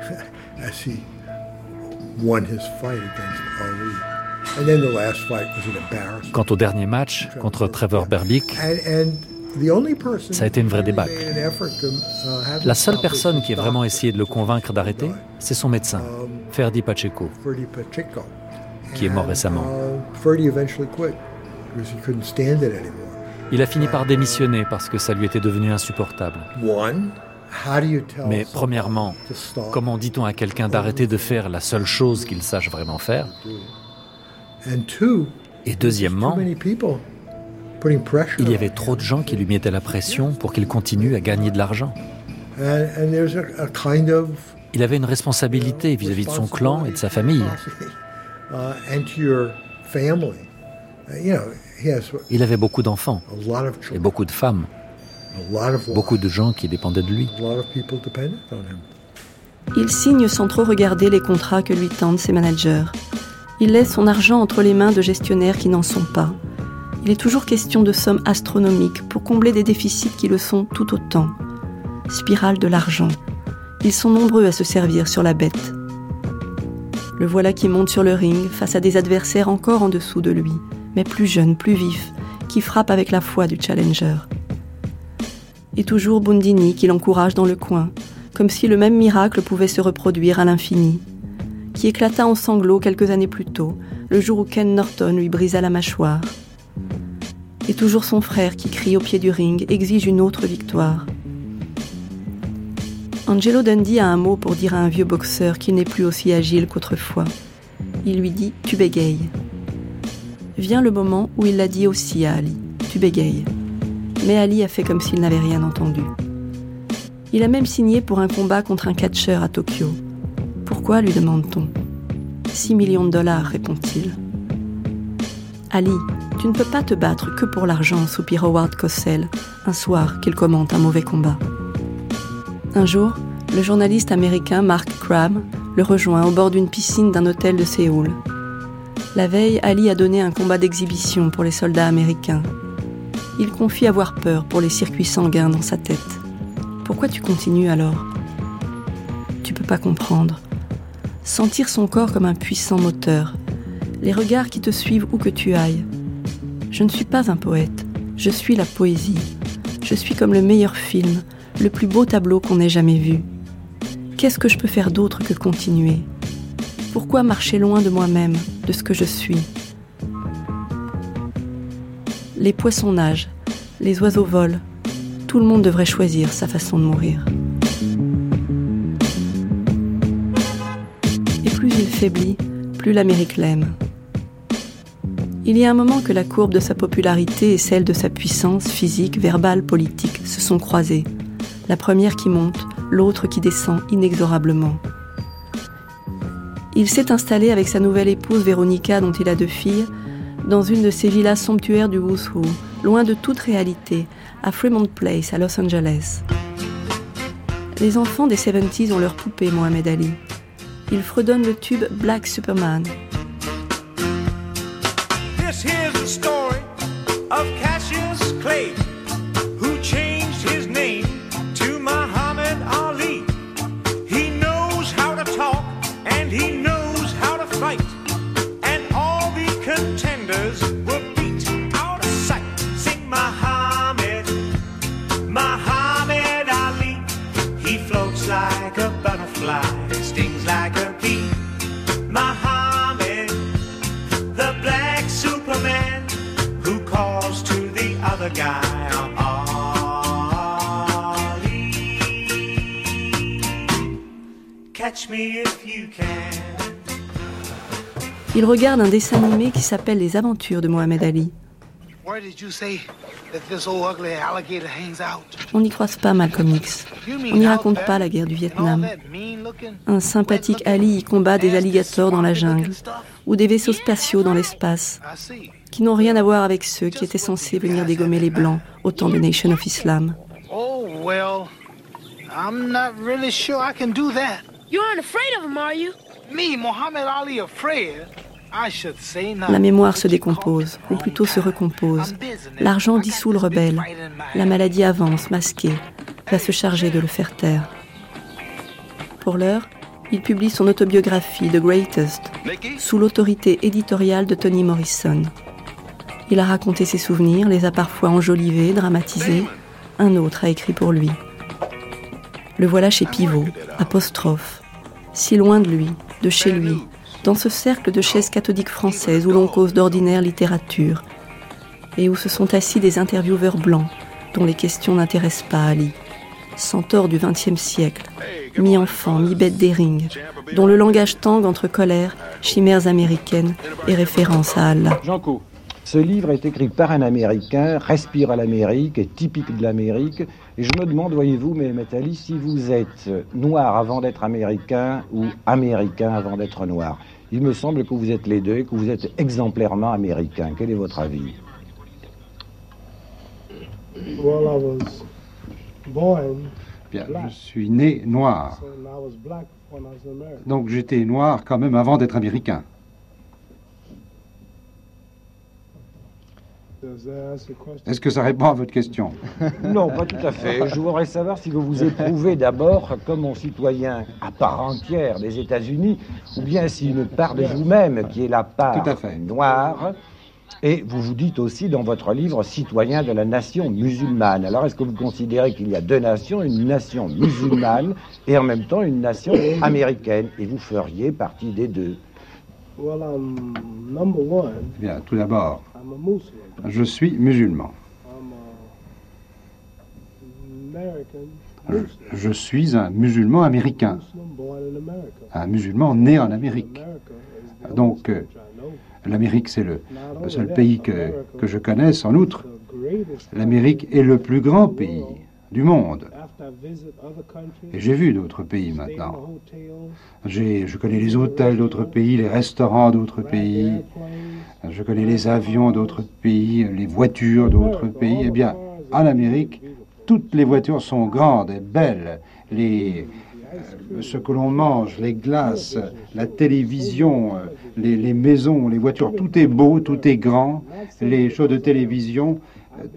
[laughs] Quant au dernier match contre Trevor Berbick, ça a été une vraie débâcle. La seule personne qui a vraiment essayé de le convaincre d'arrêter, c'est son médecin, Ferdi Pacheco qui est mort récemment. Il a fini par démissionner parce que ça lui était devenu insupportable. Mais premièrement, comment dit-on à quelqu'un d'arrêter de faire la seule chose qu'il sache vraiment faire? Et deuxièmement, il y avait trop de gens qui lui mettaient la pression pour qu'il continue à gagner de l'argent. Il avait une responsabilité vis-à-vis -vis de son clan et de sa famille. Il avait beaucoup d'enfants et beaucoup de femmes, beaucoup de gens qui dépendaient de lui. Il signe sans trop regarder les contrats que lui tendent ses managers. Il laisse son argent entre les mains de gestionnaires qui n'en sont pas. Il est toujours question de sommes astronomiques pour combler des déficits qui le sont tout autant. Spirale de l'argent. Ils sont nombreux à se servir sur la bête. Le voilà qui monte sur le ring face à des adversaires encore en dessous de lui, mais plus jeunes, plus vifs, qui frappent avec la foi du challenger. Et toujours Bundini qui l'encourage dans le coin, comme si le même miracle pouvait se reproduire à l'infini, qui éclata en sanglots quelques années plus tôt, le jour où Ken Norton lui brisa la mâchoire. Et toujours son frère qui crie au pied du ring exige une autre victoire. Angelo Dundee a un mot pour dire à un vieux boxeur qu'il n'est plus aussi agile qu'autrefois. Il lui dit Tu bégayes. Vient le moment où il l'a dit aussi à Ali Tu bégayes. Mais Ali a fait comme s'il n'avait rien entendu. Il a même signé pour un combat contre un catcheur à Tokyo. Pourquoi lui demande-t-on 6 millions de dollars, répond-il. Ali, tu ne peux pas te battre que pour l'argent, soupire Howard Cosell, un soir qu'il commente un mauvais combat. Un jour, le journaliste américain Mark Cram le rejoint au bord d'une piscine d'un hôtel de Séoul. La veille, Ali a donné un combat d'exhibition pour les soldats américains. Il confie avoir peur pour les circuits sanguins dans sa tête. Pourquoi tu continues alors? Tu peux pas comprendre. Sentir son corps comme un puissant moteur. Les regards qui te suivent où que tu ailles. Je ne suis pas un poète, je suis la poésie. Je suis comme le meilleur film, le plus beau tableau qu'on ait jamais vu. Qu'est-ce que je peux faire d'autre que continuer? Pourquoi marcher loin de moi-même, de ce que je suis? Les poissons nagent, les oiseaux volent. Tout le monde devrait choisir sa façon de mourir. Plus l'Amérique l'aime. Il y a un moment que la courbe de sa popularité et celle de sa puissance physique, verbale, politique se sont croisées la première qui monte, l'autre qui descend inexorablement. Il s'est installé avec sa nouvelle épouse Véronica, dont il a deux filles, dans une de ces villas somptuaires du Wushu, loin de toute réalité, à Fremont Place, à Los Angeles. Les enfants des 70s ont leur poupée, Mohamed Ali. Ils fredonnent le tube Black Superman. Il regarde un dessin animé qui s'appelle Les Aventures de Mohamed Ali. On n'y croise pas Malcolm X. On n'y raconte pas la guerre du Vietnam. Un sympathique Ali y combat des alligators dans la jungle ou des vaisseaux spatiaux dans l'espace qui n'ont rien à voir avec ceux qui étaient censés venir dégommer les Blancs au temps de Nation of Islam. Oh, well, I'm not really sure I can do that. You aren't afraid of him, are you? La mémoire se décompose, ou plutôt se recompose. L'argent dissout le rebelle. La maladie avance, masquée, va se charger de le faire taire. Pour l'heure, il publie son autobiographie The Greatest, sous l'autorité éditoriale de Tony Morrison. Il a raconté ses souvenirs, les a parfois enjolivés, dramatisés. Un autre a écrit pour lui. Le voilà chez Pivot, apostrophe. Si loin de lui, de chez lui, dans ce cercle de chaises cathodiques françaises où l'on cause d'ordinaire littérature, et où se sont assis des intervieweurs blancs dont les questions n'intéressent pas Ali, centaures du XXe siècle, mi-enfants, mi-bêtes des rings, dont le langage tangue entre colère, chimères américaines et référence à Allah. Ce livre est écrit par un Américain, respire à l'Amérique, est typique de l'Amérique. Et je me demande, voyez-vous, mais Ali, si vous êtes noir avant d'être américain ou américain avant d'être noir. Il me semble que vous êtes les deux et que vous êtes exemplairement américain. Quel est votre avis? Bien, je suis né noir. Donc j'étais noir quand même avant d'être américain. Est-ce que ça répond à votre question? Non, pas tout à fait. Je voudrais savoir si vous vous éprouvez d'abord comme un citoyen à part entière des États-Unis, ou bien si une part de vous-même qui est la part noire, et vous vous dites aussi dans votre livre citoyen de la nation musulmane. Alors est-ce que vous considérez qu'il y a deux nations, une nation musulmane et en même temps une nation américaine, et vous feriez partie des deux? Bien, tout d'abord, je suis musulman. Je suis un musulman américain, un musulman né en Amérique. Donc, euh, l'Amérique, c'est le, seul pays que, que je connaisse. En outre, l'Amérique est le plus grand pays du monde. Et j'ai vu d'autres pays maintenant. Je connais les hôtels d'autres pays, les restaurants d'autres pays, je connais les avions d'autres pays, les voitures d'autres pays. Eh bien, en Amérique, toutes les voitures sont grandes et belles. Les, euh, ce que l'on mange, les glaces, la télévision, euh, les, les, maisons, les voitures, tout est beau, tout est grand. Les shows de télévision,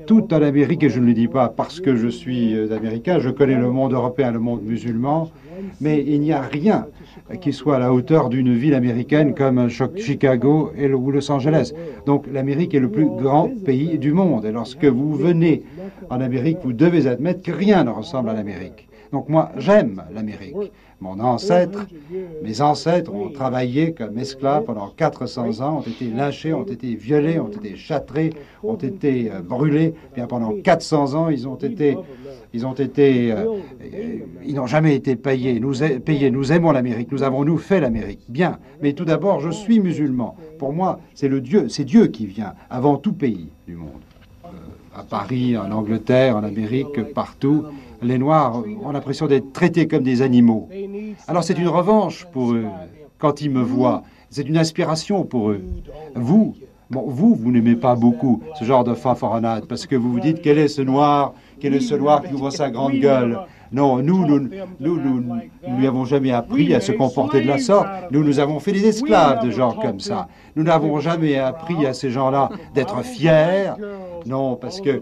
tout en Amérique, et je ne le dis pas parce que je suis euh, américain, je connais le monde européen, le monde musulman, mais il n'y a rien qui soit à la hauteur d'une ville américaine comme Chicago ou Los Angeles. Donc l'Amérique est le plus grand pays du monde. Et lorsque vous venez en Amérique, vous devez admettre que rien ne ressemble à l'Amérique. Donc moi, j'aime l'Amérique. Mon ancêtre, mes ancêtres ont travaillé comme esclaves pendant 400 ans, ont été lynchés, ont été violés, ont été châtrés, ont été euh, brûlés. Bien pendant 400 ans, ils ont été, ils ont été, euh, ils n'ont jamais été payés. Nous, payés. Nous aimons l'Amérique. Nous avons nous fait l'Amérique. Bien. Mais tout d'abord, je suis musulman. Pour moi, c'est le Dieu, c'est Dieu qui vient avant tout pays du monde. Euh, à Paris, en Angleterre, en Amérique, partout les Noirs ont l'impression d'être traités comme des animaux. Alors c'est une revanche pour eux quand ils me voient. C'est une inspiration pour eux. Vous, bon, vous, vous n'aimez pas beaucoup ce genre de fanfaronade parce que vous vous dites quel est ce noir, quel est ce noir qui ouvre sa grande gueule? Non, nous, nous, nous, nous, nous lui avons jamais appris à se comporter de la sorte. Nous, nous avons fait des esclaves de gens comme ça. Nous n'avons jamais appris à ces gens-là d'être fiers. Non, parce que euh,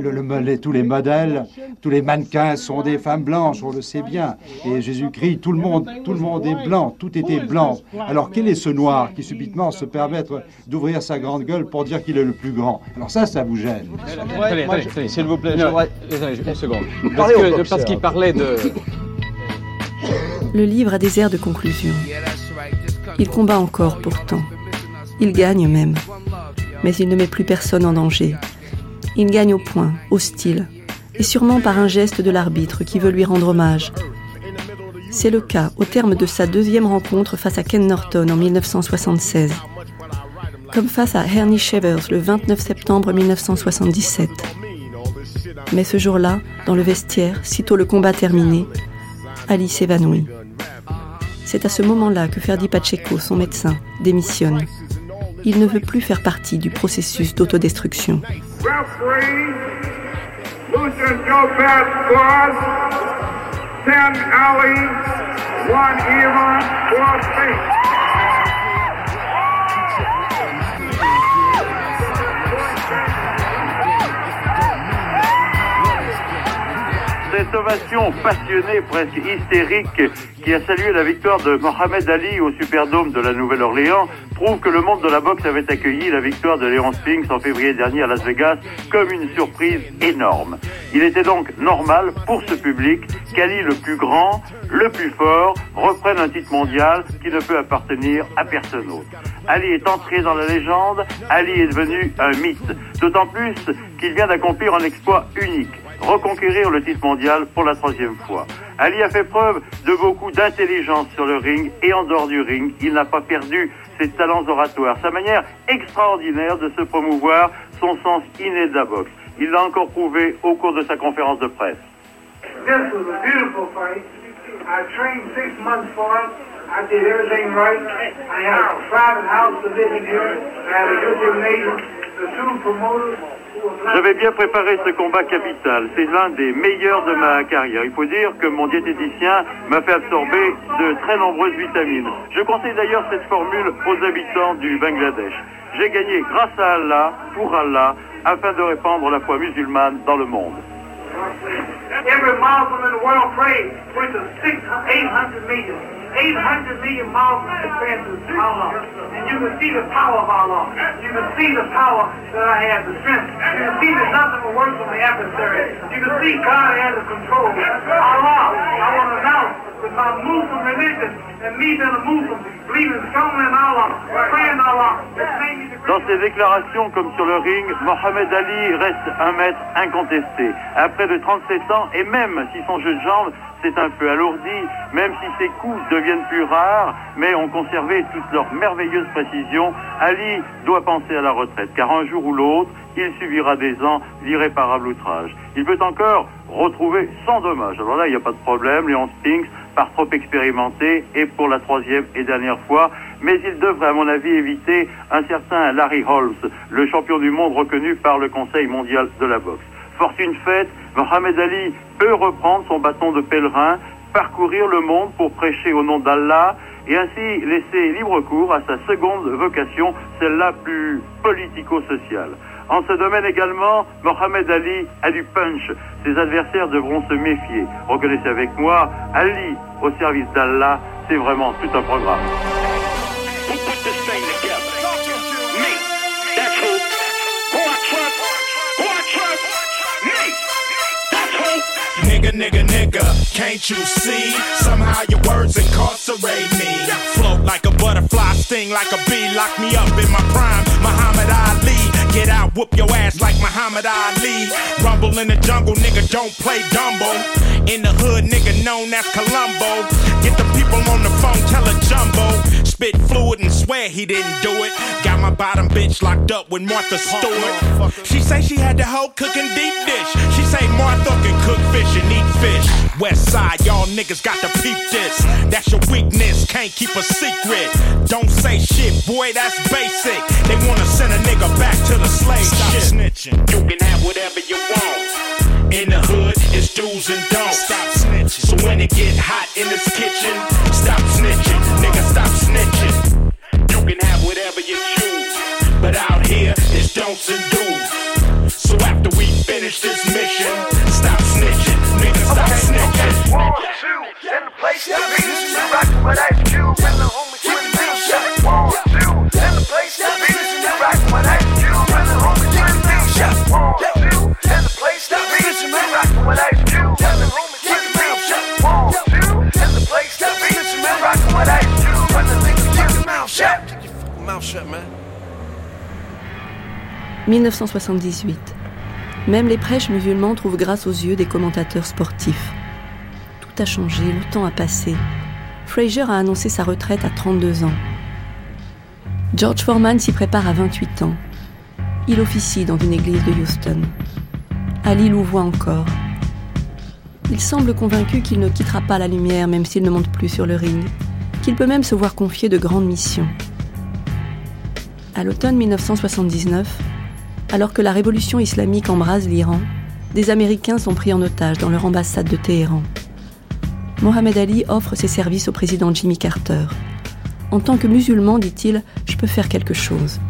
le, tous les modèles, tous les mannequins sont des femmes blanches, on le sait bien. Et Jésus-Christ, tout le monde, tout le monde est blanc, tout était blanc. Alors quel est ce noir qui subitement se permet d'ouvrir sa grande gueule pour dire qu'il est le plus grand? Alors ça, ça vous gêne. s'il vous plaît, une seconde. Parce que, parce qu'il parlait de... Le livre a des airs de conclusion. Il combat encore pourtant. Il gagne même. Mais il ne met plus personne en danger. Il gagne au point, au style, et sûrement par un geste de l'arbitre qui veut lui rendre hommage. C'est le cas au terme de sa deuxième rencontre face à Ken Norton en 1976, comme face à Ernie Shavers le 29 septembre 1977. Mais ce jour-là, dans le vestiaire, sitôt le combat terminé, Ali s'évanouit. C'est à ce moment-là que Ferdi Pacheco, son médecin, démissionne il ne veut plus faire partie du processus d'autodestruction. Cette ovation passionnée, presque hystérique, qui a salué la victoire de Mohamed Ali au Superdome de la Nouvelle-Orléans, prouve que le monde de la boxe avait accueilli la victoire de Léon Spinks en février dernier à Las Vegas comme une surprise énorme. Il était donc normal pour ce public qu'Ali le plus grand, le plus fort, reprenne un titre mondial qui ne peut appartenir à personne autre. Ali est entré dans la légende, Ali est devenu un mythe, d'autant plus qu'il vient d'accomplir un exploit unique, reconquérir le titre mondial pour la troisième fois. Ali a fait preuve de beaucoup d'intelligence sur le ring et en dehors du ring. Il n'a pas perdu ses talents oratoires, sa manière extraordinaire de se promouvoir, son sens inné de la boxe. Il l'a encore prouvé au cours de sa conférence de presse. Months for it. J'avais bien préparé ce combat capital. C'est l'un des meilleurs de ma carrière. Il faut dire que mon diététicien m'a fait absorber de très nombreuses vitamines. Je conseille d'ailleurs cette formule aux habitants du Bangladesh. J'ai gagné grâce à Allah, pour Allah, afin de répandre la foi musulmane dans le monde. Every Muslim in the world prays, which is 800 million. 800 million Muslims confess to Allah. And you can see the power of Allah. You can see the power that I have, the strength. You can see that nothing will work from the adversary. You can see God has the control. Allah, I want to announce that my Muslim religion and me being a Muslim, believing strongly in Allah, Dans ses déclarations comme sur le ring, Mohamed Ali reste un maître incontesté. Après de 37 ans, et même si son jeu de jambes s'est un peu alourdi, même si ses coups deviennent plus rares, mais ont conservé toute leur merveilleuse précision, Ali doit penser à la retraite, car un jour ou l'autre, il subira des ans d'irréparable outrage. Il peut encore retrouver sans dommage. Alors là, il n'y a pas de problème, Léon Spinks par trop expérimenté et pour la troisième et dernière fois, mais il devrait, à mon avis, éviter un certain Larry Holmes, le champion du monde reconnu par le Conseil mondial de la boxe. Fortune faite, Mohamed Ali peut reprendre son bâton de pèlerin, parcourir le monde pour prêcher au nom d'Allah et ainsi laisser libre cours à sa seconde vocation, celle-là plus politico-sociale. En ce domaine également, Mohamed Ali a du punch. Ses adversaires devront se méfier. Reconnaissez avec moi, Ali au service d'Allah, c'est vraiment tout un programme. Nigga, nigga, nigga, can't you see? Somehow your words incarcerate me. Float like a butterfly, sting like a bee, lock me up in my prime. Muhammad Ali, get out, whoop your ass like Muhammad Ali. Rumble in the jungle, nigga, don't play Dumbo. In the hood, nigga, known as Columbo. Get the people on the phone, tell a jumbo. Spit fluid and swear he didn't do it. Got my bottom bitch locked up with Martha Stewart. She say she had the hoe cooking deep dish. She say Martha can cook fish and eat fish. West side, y'all niggas got to peep this. That's your weakness, can't keep a secret. Don't say shit, boy, that's basic. They wanna send a nigga back to the slave Stop shit. snitching. You can have whatever you want. In the hood, it's do's and don'ts. Stop snitching. So when it get hot in this kitchen, stop snitching. Nigga, stop snitching. You can have whatever you choose. But out here, it's don'ts and do's. So after we finish this mission, stop snitching. Nigga, stop okay, snitching. Okay. One, two, and the place to be. Rockin' with Ice Cube and the homie Jimmy B. One, two, and the place to be. Rockin' with Ice Cube and the homie Jimmy B. One, two, Shut your mouth shut, man. 1978. Même les prêches musulmans trouvent grâce aux yeux des commentateurs sportifs. Tout a changé, le temps a passé. Fraser a annoncé sa retraite à 32 ans. George Foreman s'y prépare à 28 ans. Il officie dans une église de Houston. Ali voit encore. Il semble convaincu qu'il ne quittera pas la lumière même s'il ne monte plus sur le ring, qu'il peut même se voir confier de grandes missions. À l'automne 1979, alors que la révolution islamique embrase l'Iran, des Américains sont pris en otage dans leur ambassade de Téhéran. Mohamed Ali offre ses services au président Jimmy Carter. En tant que musulman, dit-il, je peux faire quelque chose.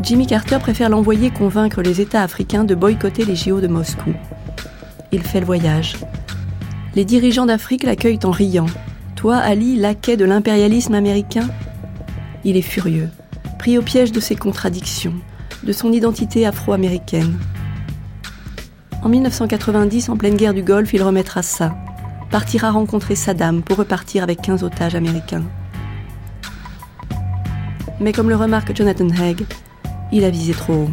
Jimmy Carter préfère l'envoyer convaincre les États africains de boycotter les JO de Moscou. Il fait le voyage. Les dirigeants d'Afrique l'accueillent en riant. Ali, laquais de l'impérialisme américain? Il est furieux, pris au piège de ses contradictions, de son identité afro-américaine. En 1990, en pleine guerre du Golfe, il remettra ça, partira rencontrer Saddam pour repartir avec 15 otages américains. Mais comme le remarque Jonathan Haig, il a visé trop haut.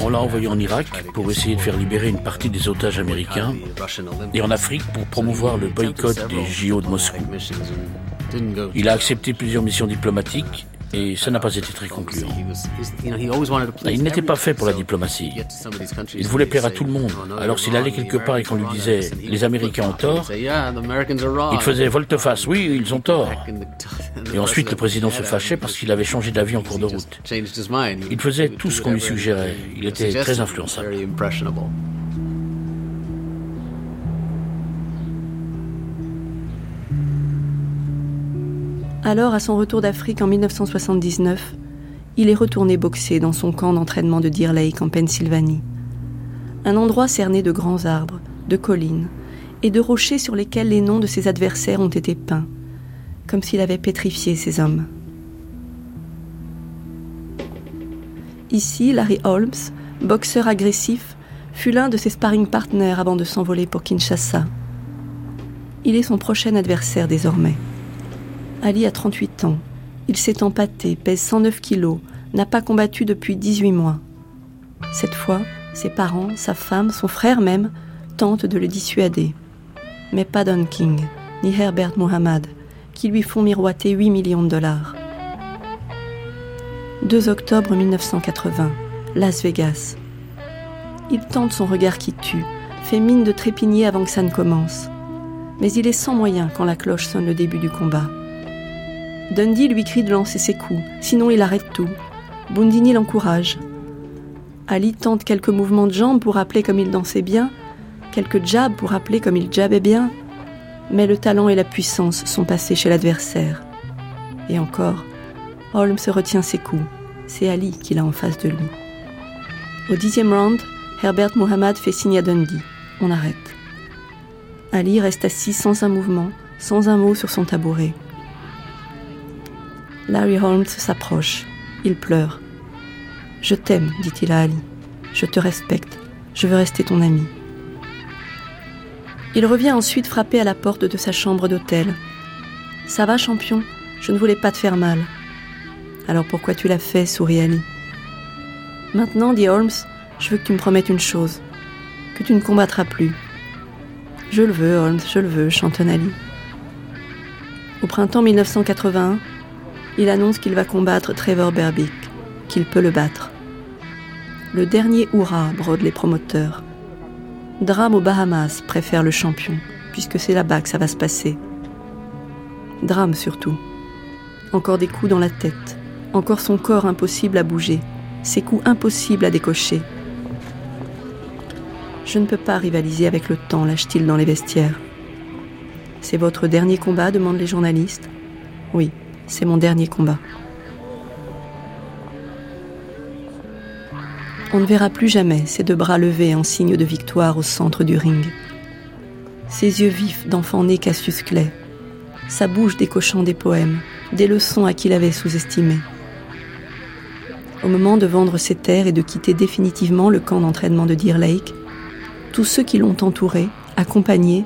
On l'a envoyé en Irak pour essayer de faire libérer une partie des otages américains et en Afrique pour promouvoir le boycott des JO de Moscou. Il a accepté plusieurs missions diplomatiques et ça n'a pas été très concluant. Il n'était pas fait pour la diplomatie. Il voulait plaire à tout le monde. Alors s'il allait quelque part et qu'on lui disait les Américains ont tort, il faisait volte-face, oui, ils ont tort. Et ensuite le président se fâchait parce qu'il avait changé d'avis en cours de route. Il faisait tout ce qu'on lui suggérait. Il était très influençable. Alors, à son retour d'Afrique en 1979, il est retourné boxer dans son camp d'entraînement de Deer Lake en Pennsylvanie. Un endroit cerné de grands arbres, de collines et de rochers sur lesquels les noms de ses adversaires ont été peints, comme s'il avait pétrifié ces hommes. Ici, Larry Holmes, boxeur agressif, fut l'un de ses sparring partners avant de s'envoler pour Kinshasa. Il est son prochain adversaire désormais. Ali a 38 ans. Il s'est empâté, pèse 109 kilos, n'a pas combattu depuis 18 mois. Cette fois, ses parents, sa femme, son frère même, tentent de le dissuader. Mais pas Don King, ni Herbert Mohamed, qui lui font miroiter 8 millions de dollars. 2 octobre 1980, Las Vegas. Il tente son regard qui tue, fait mine de trépigner avant que ça ne commence. Mais il est sans moyen quand la cloche sonne le début du combat. Dundee lui crie de lancer ses coups, sinon il arrête tout. Bundini l'encourage. Ali tente quelques mouvements de jambes pour rappeler comme il dansait bien, quelques jabs pour rappeler comme il jabait bien, mais le talent et la puissance sont passés chez l'adversaire. Et encore, Holmes retient ses coups. C'est Ali qu'il a en face de lui. Au dixième round, Herbert Mohamed fait signe à Dundee. On arrête. Ali reste assis sans un mouvement, sans un mot sur son tabouret. Larry Holmes s'approche. Il pleure. Je t'aime, dit-il à Ali. Je te respecte. Je veux rester ton ami. Il revient ensuite frapper à la porte de sa chambre d'hôtel. Ça va, champion? Je ne voulais pas te faire mal. Alors pourquoi tu l'as fait? sourit Ali. Maintenant, dit Holmes, je veux que tu me promettes une chose que tu ne combattras plus. Je le veux, Holmes, je le veux, chantonne Ali. Au printemps 1981, il annonce qu'il va combattre Trevor Berbick, qu'il peut le battre. Le dernier hurrah brode les promoteurs. Drame aux Bahamas préfère le champion, puisque c'est là-bas que ça va se passer. Drame surtout. Encore des coups dans la tête, encore son corps impossible à bouger, ses coups impossibles à décocher. Je ne peux pas rivaliser avec le temps, lâche-t-il dans les vestiaires. C'est votre dernier combat demandent les journalistes. Oui, c'est mon dernier combat. On ne verra plus jamais ses deux bras levés en signe de victoire au centre du ring. Ses yeux vifs d'enfant né Cassius Clay. Sa bouche décochant des poèmes, des leçons à qui l'avait sous-estimé. Au moment de vendre ses terres et de quitter définitivement le camp d'entraînement de Deer Lake, tous ceux qui l'ont entouré, accompagné,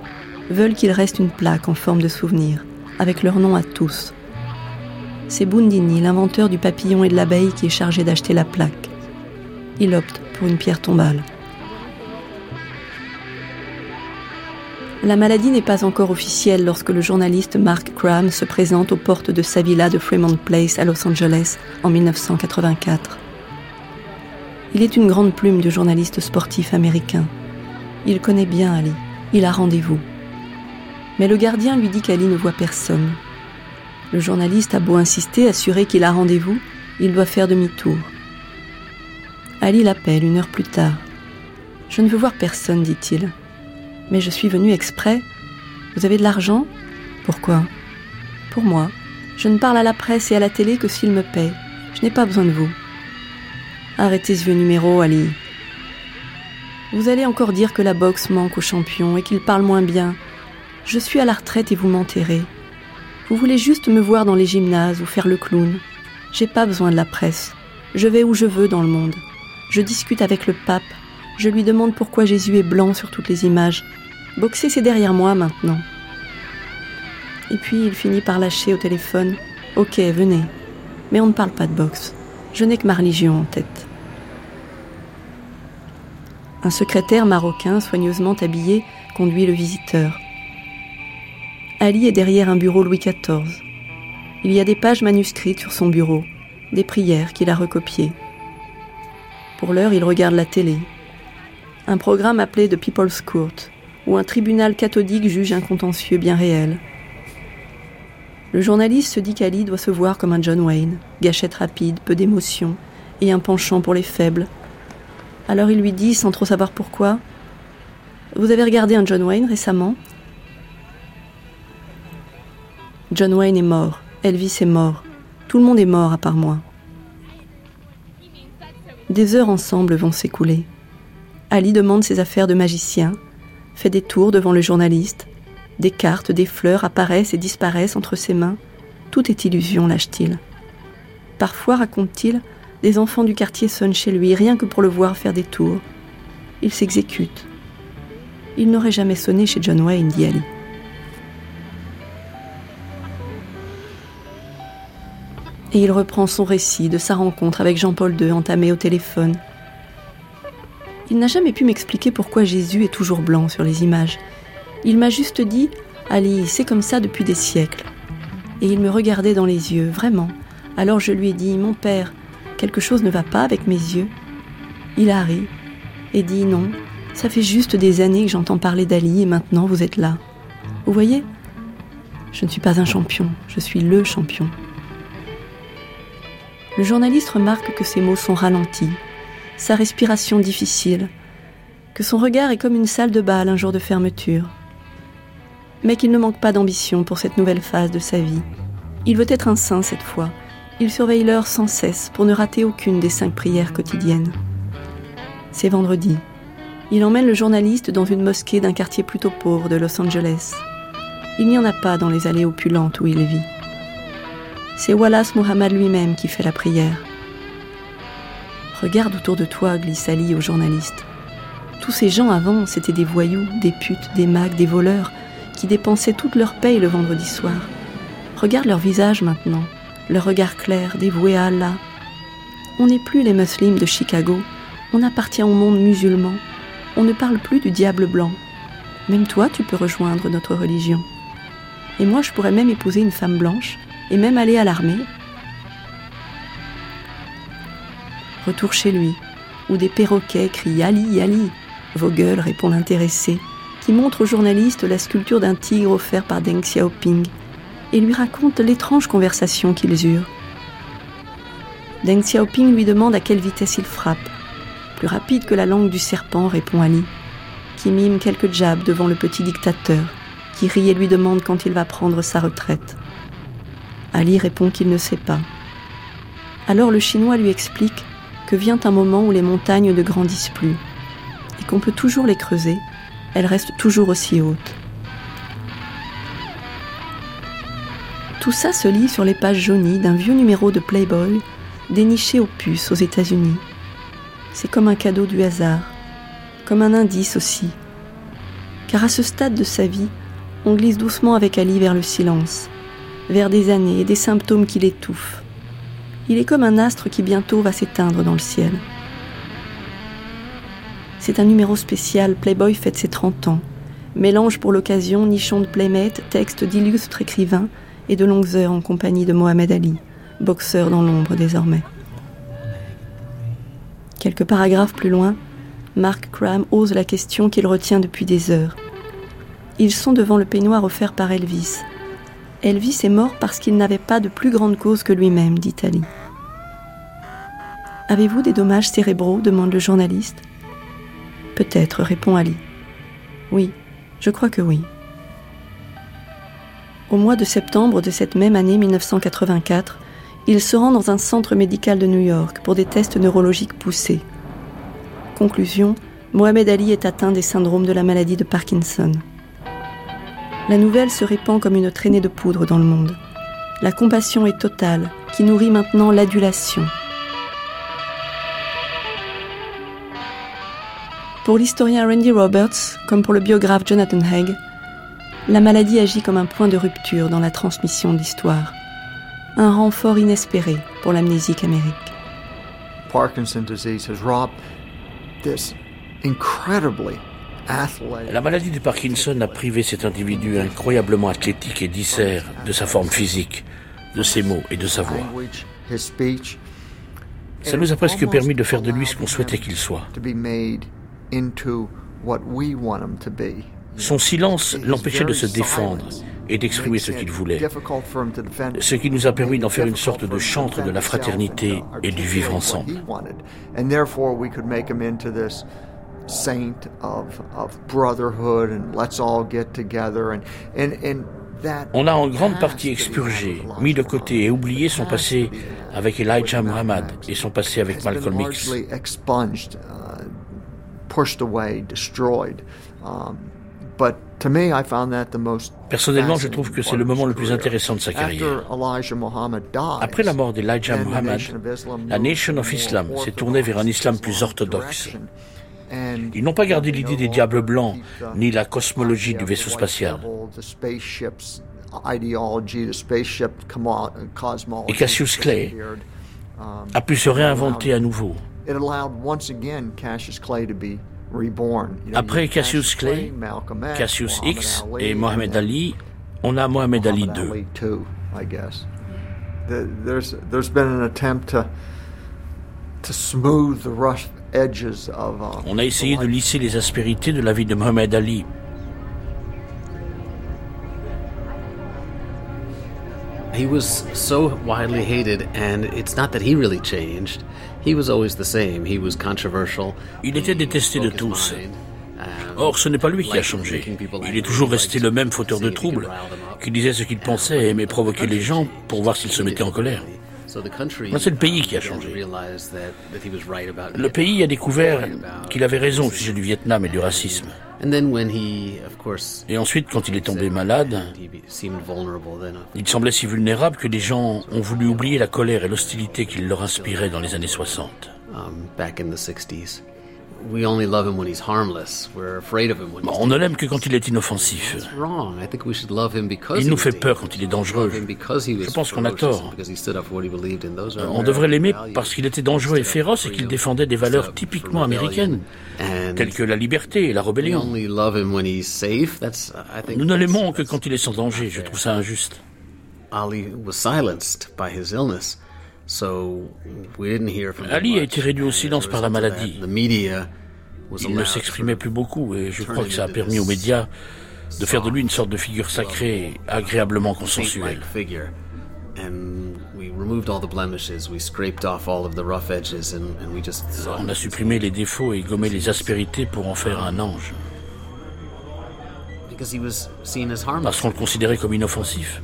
veulent qu'il reste une plaque en forme de souvenir, avec leur nom à tous, c'est Bundini, l'inventeur du papillon et de l'abeille, qui est chargé d'acheter la plaque. Il opte pour une pierre tombale. La maladie n'est pas encore officielle lorsque le journaliste Mark Graham se présente aux portes de sa villa de Fremont Place à Los Angeles en 1984. Il est une grande plume de journaliste sportif américain. Il connaît bien Ali. Il a rendez-vous. Mais le gardien lui dit qu'Ali ne voit personne. Le journaliste a beau insister, assurer qu'il a rendez-vous, il doit faire demi-tour. Ali l'appelle une heure plus tard. Je ne veux voir personne, dit-il. Mais je suis venu exprès. Vous avez de l'argent? Pourquoi? Pour moi. Je ne parle à la presse et à la télé que s'ils me paient. Je n'ai pas besoin de vous. Arrêtez ce vieux numéro, Ali. Vous allez encore dire que la boxe manque aux champions et qu'il parle moins bien. Je suis à la retraite et vous m'enterrez. Vous voulez juste me voir dans les gymnases ou faire le clown. J'ai pas besoin de la presse. Je vais où je veux dans le monde. Je discute avec le pape. Je lui demande pourquoi Jésus est blanc sur toutes les images. Boxer, c'est derrière moi maintenant. Et puis il finit par lâcher au téléphone. Ok, venez. Mais on ne parle pas de boxe. Je n'ai que ma religion en tête. Un secrétaire marocain soigneusement habillé conduit le visiteur. Ali est derrière un bureau Louis XIV. Il y a des pages manuscrites sur son bureau, des prières qu'il a recopiées. Pour l'heure, il regarde la télé. Un programme appelé The People's Court, où un tribunal cathodique juge un contentieux bien réel. Le journaliste se dit qu'Ali doit se voir comme un John Wayne, gâchette rapide, peu d'émotion, et un penchant pour les faibles. Alors il lui dit, sans trop savoir pourquoi, Vous avez regardé un John Wayne récemment? John Wayne est mort, Elvis est mort, tout le monde est mort à part moi. Des heures ensemble vont s'écouler. Ali demande ses affaires de magicien, fait des tours devant le journaliste, des cartes, des fleurs apparaissent et disparaissent entre ses mains. Tout est illusion, lâche-t-il. Parfois, raconte-t-il, des enfants du quartier sonnent chez lui, rien que pour le voir faire des tours. Il s'exécute. Il n'aurait jamais sonné chez John Wayne, dit Ali. Et il reprend son récit de sa rencontre avec Jean-Paul II entamé au téléphone. Il n'a jamais pu m'expliquer pourquoi Jésus est toujours blanc sur les images. Il m'a juste dit Ali, c'est comme ça depuis des siècles. Et il me regardait dans les yeux, vraiment. Alors je lui ai dit Mon père, quelque chose ne va pas avec mes yeux. Il a ri et dit Non, ça fait juste des années que j'entends parler d'Ali et maintenant vous êtes là. Vous voyez? Je ne suis pas un champion, je suis le champion. Le journaliste remarque que ses mots sont ralentis, sa respiration difficile, que son regard est comme une salle de bal un jour de fermeture mais qu'il ne manque pas d'ambition pour cette nouvelle phase de sa vie. Il veut être un saint cette fois. Il surveille l'heure sans cesse pour ne rater aucune des cinq prières quotidiennes. C'est vendredi. Il emmène le journaliste dans une mosquée d'un quartier plutôt pauvre de Los Angeles. Il n'y en a pas dans les allées opulentes où il vit. C'est Wallace Muhammad lui-même qui fait la prière. Regarde autour de toi, glisse Ali au journaliste. Tous ces gens avant, c'étaient des voyous, des putes, des mags, des voleurs, qui dépensaient toute leur paye le vendredi soir. Regarde leur visage maintenant, leur regard clair, dévoué à Allah. On n'est plus les musulmans de Chicago, on appartient au monde musulman. On ne parle plus du diable blanc. Même toi, tu peux rejoindre notre religion. Et moi, je pourrais même épouser une femme blanche et même aller à l'armée. Retour chez lui, où des perroquets crient Ali, Ali. Vogel répond l'intéressé qui montre au journaliste la sculpture d'un tigre offert par Deng Xiaoping et lui raconte l'étrange conversation qu'ils eurent. Deng Xiaoping lui demande à quelle vitesse il frappe. Plus rapide que la langue du serpent, répond Ali, qui mime quelques jabs devant le petit dictateur, qui rit et lui demande quand il va prendre sa retraite. Ali répond qu'il ne sait pas. Alors le Chinois lui explique que vient un moment où les montagnes ne grandissent plus, et qu'on peut toujours les creuser elle reste toujours aussi haute. Tout ça se lit sur les pages jaunies d'un vieux numéro de Playboy déniché aux puces aux États-Unis. C'est comme un cadeau du hasard, comme un indice aussi. Car à ce stade de sa vie, on glisse doucement avec Ali vers le silence, vers des années et des symptômes qui l'étouffent. Il est comme un astre qui bientôt va s'éteindre dans le ciel. C'est un numéro spécial, Playboy fête ses 30 ans. Mélange pour l'occasion, nichon de playmate, texte d'illustres écrivains et de longues heures en compagnie de Mohamed Ali, boxeur dans l'ombre désormais. Quelques paragraphes plus loin, Mark Cram ose la question qu'il retient depuis des heures. Ils sont devant le peignoir offert par Elvis. Elvis est mort parce qu'il n'avait pas de plus grande cause que lui-même, dit Ali. Avez-vous des dommages cérébraux demande le journaliste. Peut-être, répond Ali. Oui, je crois que oui. Au mois de septembre de cette même année 1984, il se rend dans un centre médical de New York pour des tests neurologiques poussés. Conclusion, Mohamed Ali est atteint des syndromes de la maladie de Parkinson. La nouvelle se répand comme une traînée de poudre dans le monde. La compassion est totale, qui nourrit maintenant l'adulation, Pour l'historien Randy Roberts, comme pour le biographe Jonathan Haig, la maladie agit comme un point de rupture dans la transmission de l'histoire, un renfort inespéré pour l'amnésique Amérique. La maladie de Parkinson a privé cet individu incroyablement athlétique et dissert de sa forme physique, de ses mots et de sa voix. Ça nous a presque permis de faire de lui ce qu'on souhaitait qu'il soit. Son silence l'empêchait de se défendre et d'exprimer ce qu'il voulait, ce qui nous a permis d'en faire une sorte de chantre de la fraternité et du vivre ensemble. On a en grande partie expurgé, mis de côté et oublié son passé avec Elijah Muhammad et son passé avec Malcolm X. Personnellement, je trouve que c'est le moment le plus intéressant de sa carrière. Après la mort d'Elijah Muhammad, la Nation of Islam s'est tournée vers un islam plus orthodoxe. Ils n'ont pas gardé l'idée des diables blancs, ni la cosmologie du vaisseau spatial. Et Cassius Clay a pu se réinventer à nouveau. Après Cassius Clay, Cassius X et Mohamed Ali, on a Mohamed Ali II. On a essayé de lisser les aspérités de la vie de Mohamed Ali. He was so widely hated, and it's not that he really changed. He was always the same. He was controversial. Il était détesté de tous. Or, ce n'est pas lui qui a changé. Il est toujours resté le même fauteur de troubles, qui disait ce qu'il pensait et aimait provoquer les gens pour voir s'ils se mettaient en colère. C'est le pays qui a changé. Le pays a découvert qu'il avait raison au sujet du Vietnam et du racisme. Et ensuite, quand il est tombé malade, il semblait si vulnérable que les gens ont voulu oublier la colère et l'hostilité qu'il leur inspirait dans les années 60. On ne l'aime que quand il est inoffensif. Il nous fait peur quand il est dangereux. Je pense qu'on a tort. On devrait l'aimer parce qu'il était dangereux et féroce et qu'il défendait des valeurs typiquement américaines, telles que la liberté et la rébellion. Nous ne l'aimons que quand il est sans danger. Je trouve ça injuste. Ali a été réduit au silence par la maladie. Il ne s'exprimait plus beaucoup et je crois que ça a permis aux médias de faire de lui une sorte de figure sacrée, agréablement consensuelle. On a supprimé les défauts et gommé les aspérités pour en faire un ange. Parce qu'on le considérait comme inoffensif.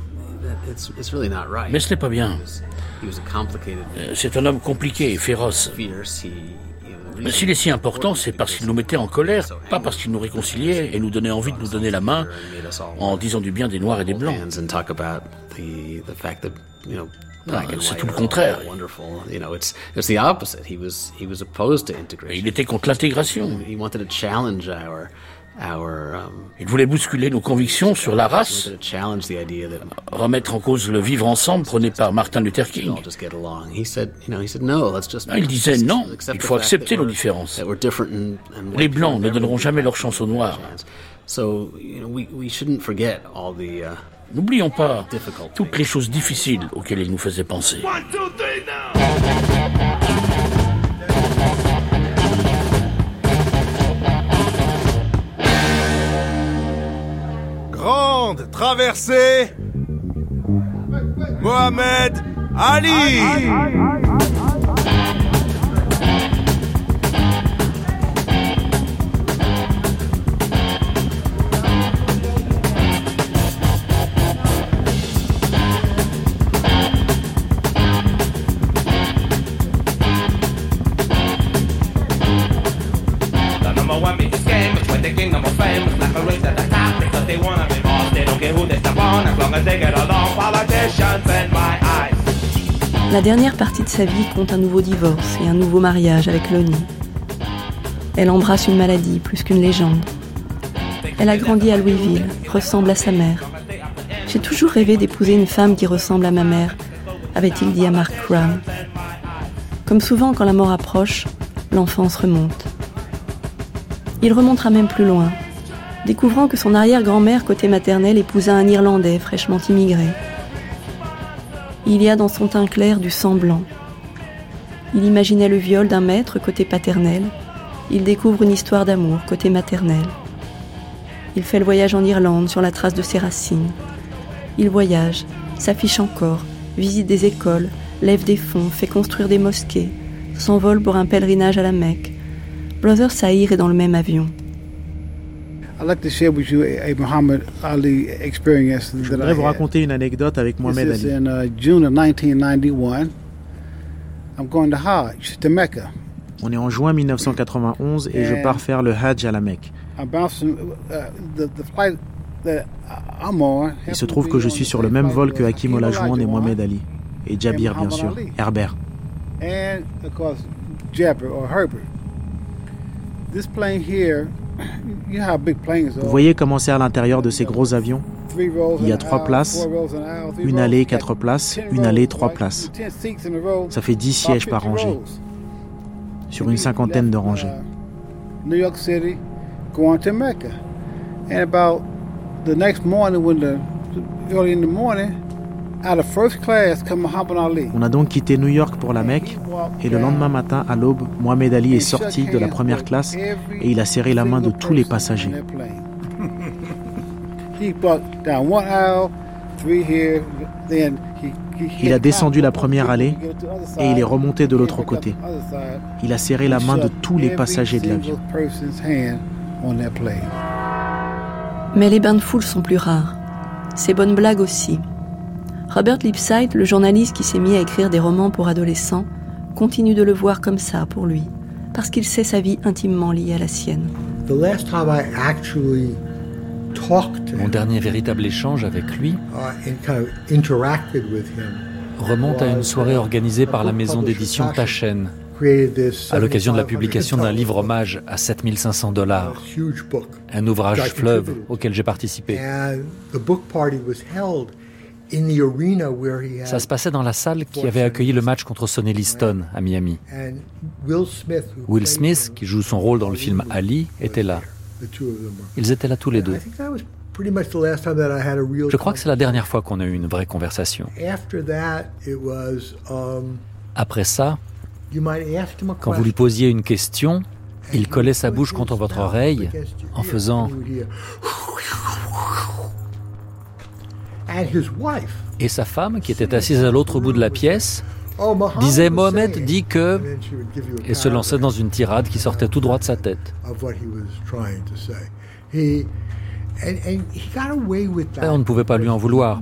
Mais ce n'est pas bien. Euh, c'est un homme compliqué et féroce. S'il est si important, c'est parce qu'il nous mettait en colère, pas parce qu'il nous réconciliait et nous donnait envie de nous donner la main en disant du bien des Noirs et des Blancs. c'est tout le contraire. il était contre l'intégration. Um, Il voulait bousculer nos convictions sur la race, remettre en cause le vivre ensemble prôné par Martin Luther King. Il disait non, il faut accepter nos différences. Les Blancs ne donneront jamais leur chance aux Noirs. N'oublions pas toutes les choses difficiles auxquelles il nous faisait penser. Grande traversée Mohamed Ali. La dernière partie de sa vie compte un nouveau divorce et un nouveau mariage avec Lonnie. Elle embrasse une maladie plus qu'une légende. Elle a grandi à Louisville, ressemble à sa mère. J'ai toujours rêvé d'épouser une femme qui ressemble à ma mère, avait-il dit à Mark Brown. Comme souvent quand la mort approche, l'enfance remonte. Il remontera même plus loin, découvrant que son arrière-grand-mère côté maternel épousa un Irlandais fraîchement immigré. Il y a dans son teint clair du sang blanc. Il imaginait le viol d'un maître côté paternel. Il découvre une histoire d'amour côté maternel. Il fait le voyage en Irlande sur la trace de ses racines. Il voyage, s'affiche encore, visite des écoles, lève des fonds, fait construire des mosquées, s'envole pour un pèlerinage à la Mecque. Brother Saïr est dans le même avion. Je voudrais vous raconter une anecdote avec Mohamed Ali. On est en juin 1991 et je pars faire le Hajj à la Mecque. Uh, Il se trouve que je suis sur le même vol que Hakim Olajuwon et Mohamed Ali. Et Jabir, bien sûr, Herbert. Vous voyez comment c'est à l'intérieur de ces gros avions? Il y a trois places, une allée, quatre places, une allée, trois places. Ça fait dix sièges par rangée, sur une cinquantaine de rangées. New York City, going to Mecca. And about the next morning, when the early in the morning, on a donc quitté New York pour la Mecque et le lendemain matin, à l'aube, Mohamed Ali est sorti de la première classe et il a serré la main de tous les passagers. Il a descendu la première allée et il est remonté de l'autre côté. Il a serré la main de tous les passagers de l'avion. Mais les bains de foule sont plus rares. Ces bonnes blagues aussi. Robert Lipsyte, le journaliste qui s'est mis à écrire des romans pour adolescents, continue de le voir comme ça pour lui, parce qu'il sait sa vie intimement liée à la sienne. Mon dernier véritable échange avec lui uh, remonte à une soirée organisée par la maison d'édition Taschen à l'occasion de la publication d'un livre hommage à 7500 dollars, un ouvrage fleuve auquel j'ai participé. Ça se passait dans la salle qui avait accueilli le match contre Sonny Liston à Miami. Will Smith, qui joue son rôle dans le film Ali, était là. Ils étaient là tous les deux. Je crois que c'est la dernière fois qu'on a eu une vraie conversation. Um, Après ça, quand vous lui posiez une question, il collait sa bouche contre votre oreille en faisant et sa femme, qui était assise à l'autre bout de la pièce, oh, disait Mohamed dit que et se lançait dans une tirade qui sortait tout droit de sa tête. Et on ne pouvait pas lui en vouloir,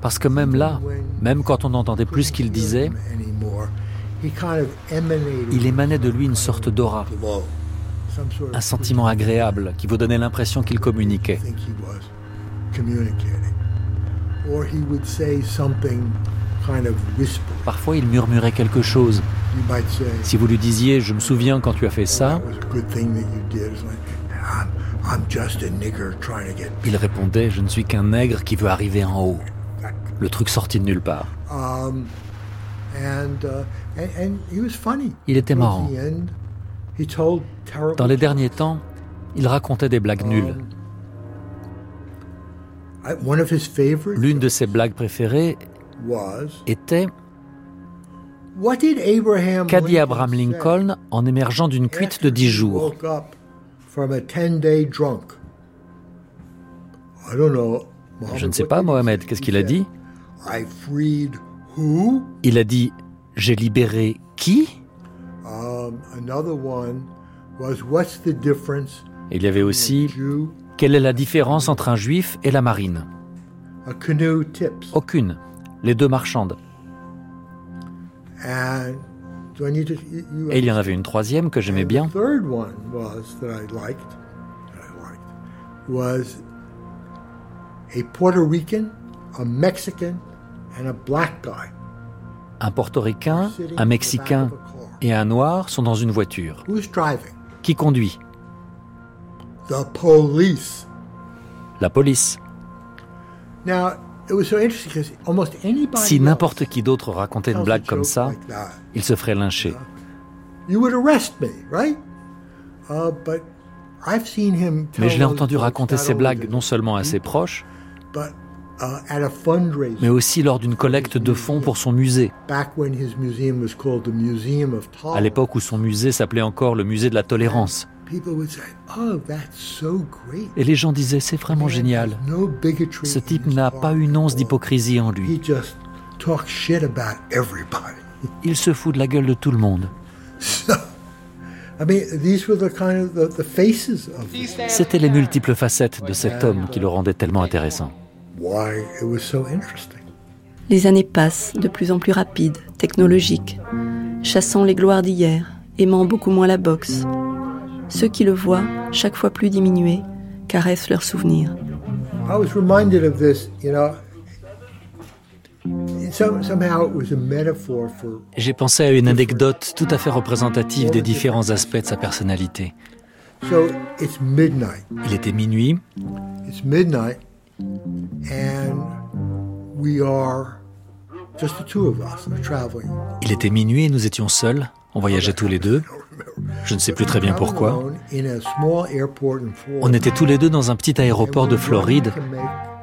parce que même là, même quand on n'entendait plus ce qu'il disait, il émanait de lui une sorte d'aura, un sentiment agréable qui vous donnait l'impression qu'il communiquait. Parfois, il murmurait quelque chose. Si vous lui disiez Je me souviens quand tu as fait ça, il répondait Je ne suis qu'un nègre qui veut arriver en haut. Le truc sorti de nulle part. Um, uh, il était marrant. Dans les derniers temps, il racontait des blagues nulles. L'une de ses blagues préférées était Qu'a dit Abraham Lincoln en émergeant d'une cuite de dix jours? Je ne sais pas, Mohamed, qu'est-ce qu'il a dit? Il a dit J'ai libéré qui? Um, Il y avait aussi quelle est la différence entre un juif et la marine? Aucune. Les deux marchandes. Et il y en avait une troisième que j'aimais bien. Un portoricain, un mexicain et un noir sont dans une voiture. Qui conduit? The police. La police. Si n'importe qui d'autre racontait une blague comme ça, il se ferait lyncher. Uh, Mais je l'ai entendu raconter ces blagues non seulement à ses proches, mais aussi lors d'une collecte de fonds pour son musée. À l'époque où son musée s'appelait encore le musée de la tolérance. Oh, Et les gens disaient, c'est vraiment génial. Ce type n'a pas une once d'hypocrisie en lui. [laughs] Il se fout de la gueule de tout le monde. C'était les multiples facettes de cet homme qui le rendaient tellement intéressant. Les années passent de plus en plus rapides, technologiques, chassant les gloires d'hier, aimant beaucoup moins la boxe. Ceux qui le voient, chaque fois plus diminués, caressent leurs souvenirs. J'ai pensé à une anecdote tout à fait représentative des différents aspects de sa personnalité. Il était minuit. Il était minuit et nous étions seuls. On voyageait tous les deux. Je ne sais plus très bien pourquoi. On était tous les deux dans un petit aéroport de Floride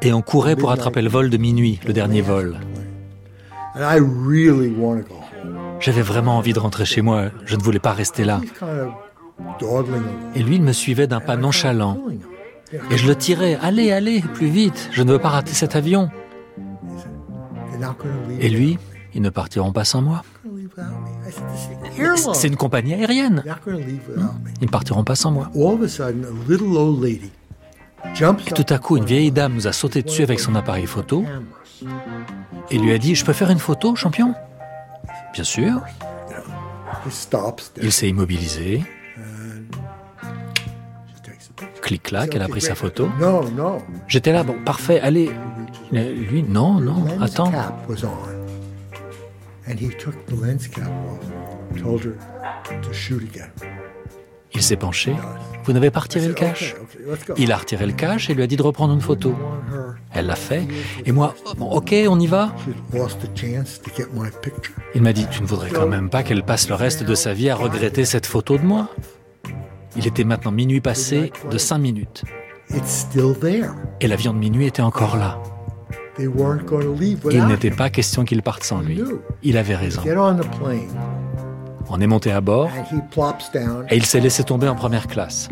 et on courait pour attraper le vol de minuit, le dernier vol. J'avais vraiment envie de rentrer chez moi, je ne voulais pas rester là. Et lui, il me suivait d'un pas nonchalant. Et je le tirais, allez, allez, plus vite, je ne veux pas rater cet avion. Et lui, ils ne partiront pas sans moi. C'est une compagnie aérienne. Ils ne partiront pas sans moi. Et tout à coup, une vieille dame nous a sauté dessus avec son appareil photo et lui a dit Je peux faire une photo, champion? Bien sûr. Il s'est immobilisé. Clic-clac, elle a pris sa photo. J'étais là, bon, parfait, allez. lui, non, non, attends. Il s'est penché. Vous n'avez pas retiré le cache Il a retiré le cache et lui a dit de reprendre une photo. Elle l'a fait. Et moi, bon, ok, on y va. Il m'a dit, tu ne voudrais quand même pas qu'elle passe le reste de sa vie à regretter cette photo de moi Il était maintenant minuit passé de cinq minutes. Et l'avion de minuit était encore là. Il n'était pas question qu'il parte sans lui. Il avait raison. On est monté à bord et il s'est laissé tomber en première classe.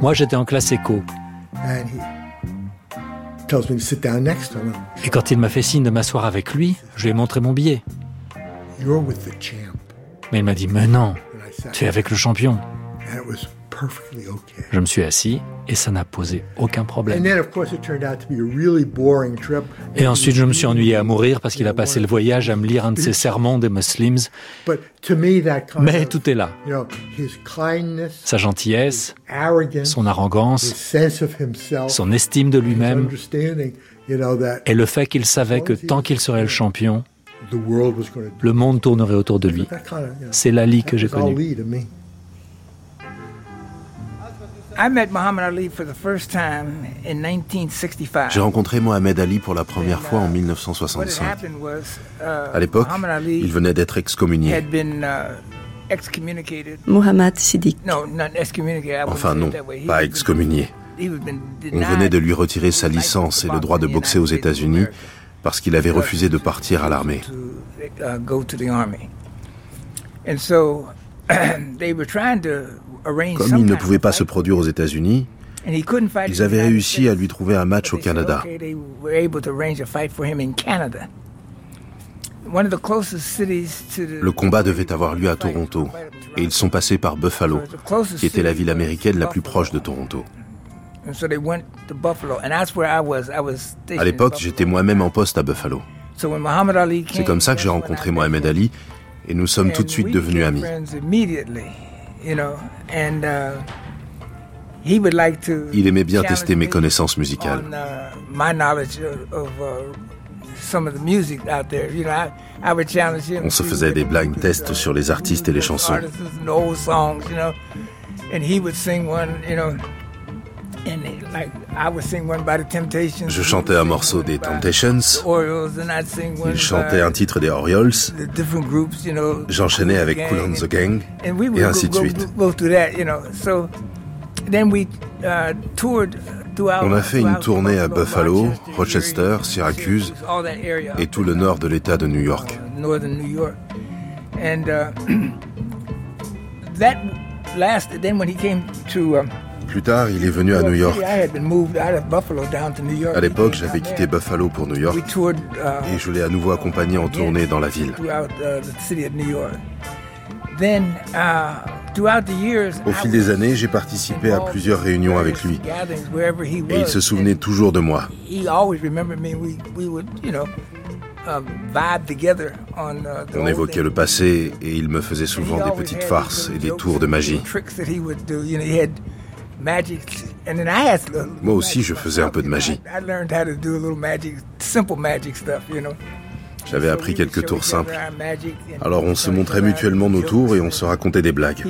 Moi, j'étais en classe éco. Et quand il m'a fait signe de m'asseoir avec lui, je lui ai montré mon billet. Mais il m'a dit, mais non, tu es avec le champion. [laughs] Je me suis assis et ça n'a posé aucun problème. Et ensuite, je me suis ennuyé à mourir parce qu'il a passé le voyage à me lire un de ses sermons des Muslims. Mais tout est là. Sa gentillesse, son arrogance, son estime de lui-même et le fait qu'il savait que tant qu'il serait le champion, le monde tournerait autour de lui. C'est l'Ali que j'ai connu. J'ai rencontré Mohamed Ali pour la première fois en 1965. Uh, à l'époque, il venait d'être excommunié. Uh, Mohamed Siddiq. Enfin non, pas excommunié. On venait de lui retirer sa licence et le droit de boxer aux États-Unis parce qu'il avait refusé de partir à l'armée. [clears throat] Comme il ne pouvait pas se produire aux États-Unis, ils avaient réussi à lui trouver un match au Canada. Le combat devait avoir lieu à Toronto et ils sont passés par Buffalo, qui était la ville américaine la plus proche de Toronto. À l'époque, j'étais moi-même en poste à Buffalo. C'est comme ça que j'ai rencontré Mohamed Ali et nous sommes tout de suite devenus amis. Il aimait bien tester mes connaissances musicales. On se faisait des blind tests sur les artistes et les chansons. Je chantais un morceau des Temptations, il chantait un titre des Orioles, j'enchaînais avec Cool on the Gang, et ainsi de suite. On a fait une tournée à Buffalo, Rochester, Syracuse et tout le nord de l'État de New York. Plus tard, il est venu à New York. À l'époque, j'avais quitté Buffalo pour New York uh, et je l'ai à nouveau accompagné en tournée dans la ville. Au fil des années, j'ai participé à plusieurs réunions avec lui et il se souvenait toujours de moi. On évoquait le passé et il me faisait souvent des petites farces et des tours de magie. Moi aussi, je faisais un peu de magie. J'avais appris quelques tours simples. Alors on se montrait mutuellement nos tours et on se racontait des blagues.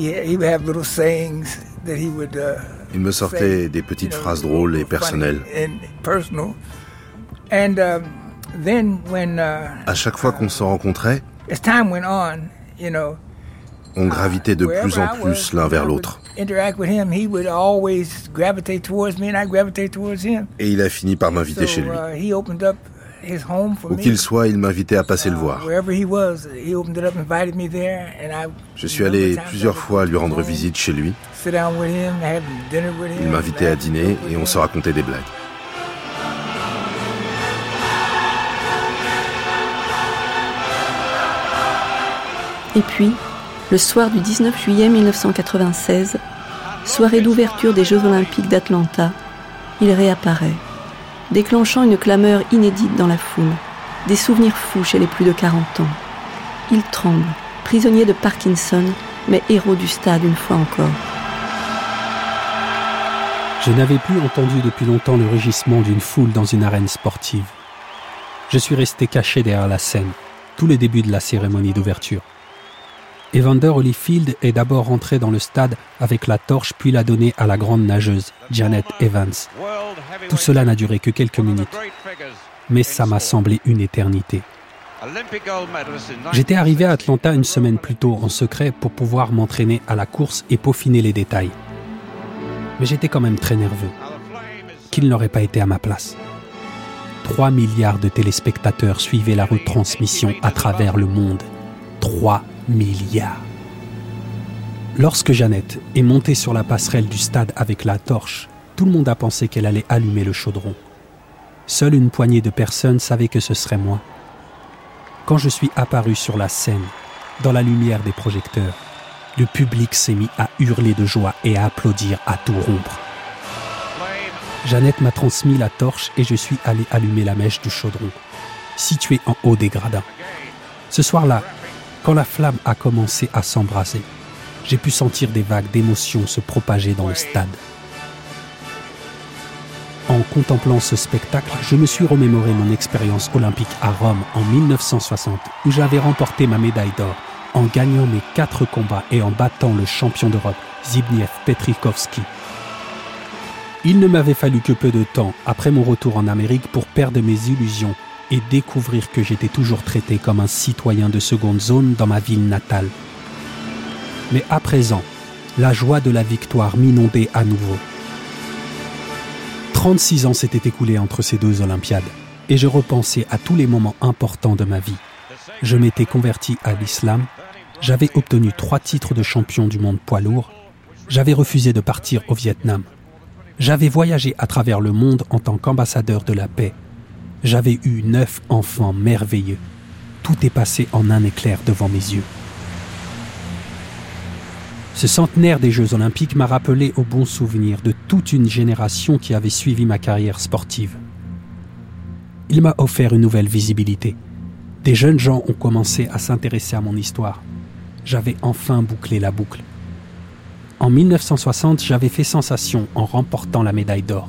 Il me sortait des petites phrases drôles et personnelles. À chaque fois qu'on se rencontrait, on gravitait de plus en plus l'un vers l'autre. Et il a fini par m'inviter chez lui. Où qu'il soit, il m'invitait à passer le voir. Je suis allé plusieurs fois lui rendre visite chez lui. Il m'invitait à dîner et on se racontait des blagues. Et puis, le soir du 19 juillet 1996, soirée d'ouverture des Jeux olympiques d'Atlanta, il réapparaît déclenchant une clameur inédite dans la foule, des souvenirs fous chez les plus de 40 ans. Il tremble, prisonnier de Parkinson, mais héros du stade une fois encore. Je n'avais plus entendu depuis longtemps le rugissement d'une foule dans une arène sportive. Je suis resté caché derrière la scène, tout le début de la cérémonie d'ouverture. Evander Holyfield est d'abord rentré dans le stade avec la torche puis l'a donnée à la grande nageuse, Janet Evans. Tout cela n'a duré que quelques minutes, mais ça m'a semblé une éternité. J'étais arrivé à Atlanta une semaine plus tôt en secret pour pouvoir m'entraîner à la course et peaufiner les détails. Mais j'étais quand même très nerveux. Qu'il n'aurait pas été à ma place. 3 milliards de téléspectateurs suivaient la retransmission à travers le monde. 3 milliards. Lorsque Jeannette est montée sur la passerelle du stade avec la torche, tout le monde a pensé qu'elle allait allumer le chaudron. Seule une poignée de personnes savaient que ce serait moi. Quand je suis apparu sur la scène, dans la lumière des projecteurs, le public s'est mis à hurler de joie et à applaudir à tout rompre. Jeannette m'a transmis la torche et je suis allé allumer la mèche du chaudron, situé en haut des gradins. Ce soir-là, quand la flamme a commencé à s'embraser, j'ai pu sentir des vagues d'émotions se propager dans le stade. En contemplant ce spectacle, je me suis remémoré mon expérience olympique à Rome en 1960, où j'avais remporté ma médaille d'or en gagnant mes quatre combats et en battant le champion d'Europe, Zbigniew Petrikovski. Il ne m'avait fallu que peu de temps après mon retour en Amérique pour perdre mes illusions et découvrir que j'étais toujours traité comme un citoyen de seconde zone dans ma ville natale. Mais à présent, la joie de la victoire m'inondait à nouveau. 36 ans s'étaient écoulés entre ces deux Olympiades, et je repensais à tous les moments importants de ma vie. Je m'étais converti à l'islam, j'avais obtenu trois titres de champion du monde poids lourd, j'avais refusé de partir au Vietnam, j'avais voyagé à travers le monde en tant qu'ambassadeur de la paix j'avais eu neuf enfants merveilleux. Tout est passé en un éclair devant mes yeux. Ce centenaire des Jeux olympiques m'a rappelé au bon souvenir de toute une génération qui avait suivi ma carrière sportive. Il m'a offert une nouvelle visibilité. Des jeunes gens ont commencé à s'intéresser à mon histoire. J'avais enfin bouclé la boucle. En 1960, j'avais fait sensation en remportant la médaille d'or.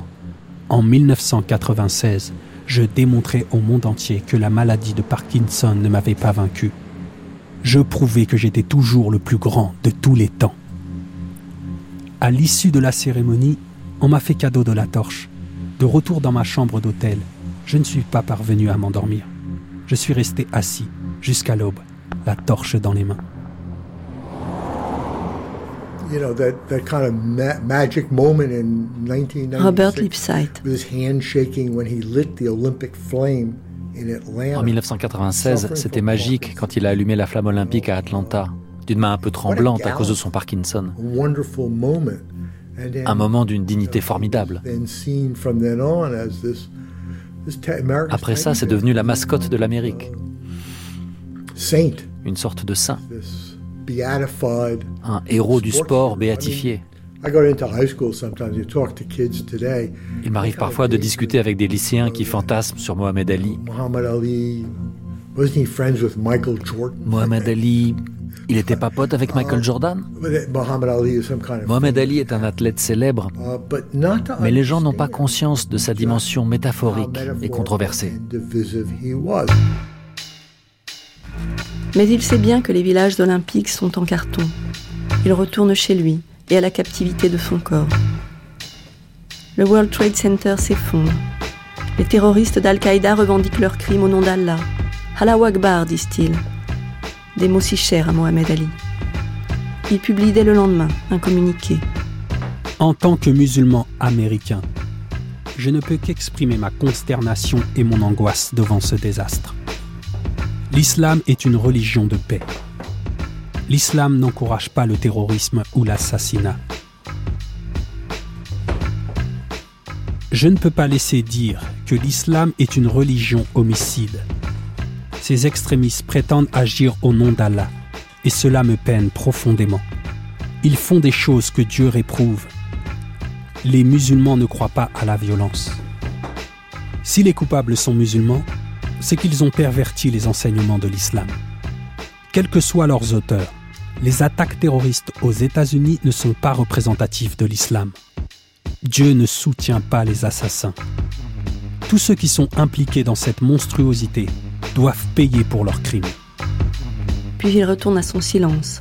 En 1996, je démontrais au monde entier que la maladie de Parkinson ne m'avait pas vaincu. Je prouvais que j'étais toujours le plus grand de tous les temps. À l'issue de la cérémonie, on m'a fait cadeau de la torche. De retour dans ma chambre d'hôtel, je ne suis pas parvenu à m'endormir. Je suis resté assis jusqu'à l'aube, la torche dans les mains. Robert. En 1996, c'était magique quand il a allumé la flamme olympique à Atlanta, d'une main un peu tremblante à cause de son Parkinson. Un moment d'une dignité formidable. Après ça, c'est devenu la mascotte de l'Amérique. Une sorte de saint. Un héros du sport béatifié. Il m'arrive parfois de discuter avec des lycéens qui fantasment sur Mohamed Ali. Mohamed Ali, il n'était pas pote avec Michael Jordan? Mohamed Ali est un athlète célèbre, mais les gens n'ont pas conscience de sa dimension métaphorique et controversée. Mais il sait bien que les villages olympiques sont en carton. Il retourne chez lui et à la captivité de son corps. Le World Trade Center s'effondre. Les terroristes d'Al-Qaïda revendiquent leurs crimes au nom d'Allah. Allah Akbar, disent-ils. Des mots si chers à Mohamed Ali. Il publie dès le lendemain un communiqué. En tant que musulman américain, je ne peux qu'exprimer ma consternation et mon angoisse devant ce désastre. L'islam est une religion de paix. L'islam n'encourage pas le terrorisme ou l'assassinat. Je ne peux pas laisser dire que l'islam est une religion homicide. Ces extrémistes prétendent agir au nom d'Allah, et cela me peine profondément. Ils font des choses que Dieu réprouve. Les musulmans ne croient pas à la violence. Si les coupables sont musulmans, c'est qu'ils ont perverti les enseignements de l'islam. Quels que soient leurs auteurs, les attaques terroristes aux États-Unis ne sont pas représentatives de l'islam. Dieu ne soutient pas les assassins. Tous ceux qui sont impliqués dans cette monstruosité doivent payer pour leurs crimes. Puis il retourne à son silence,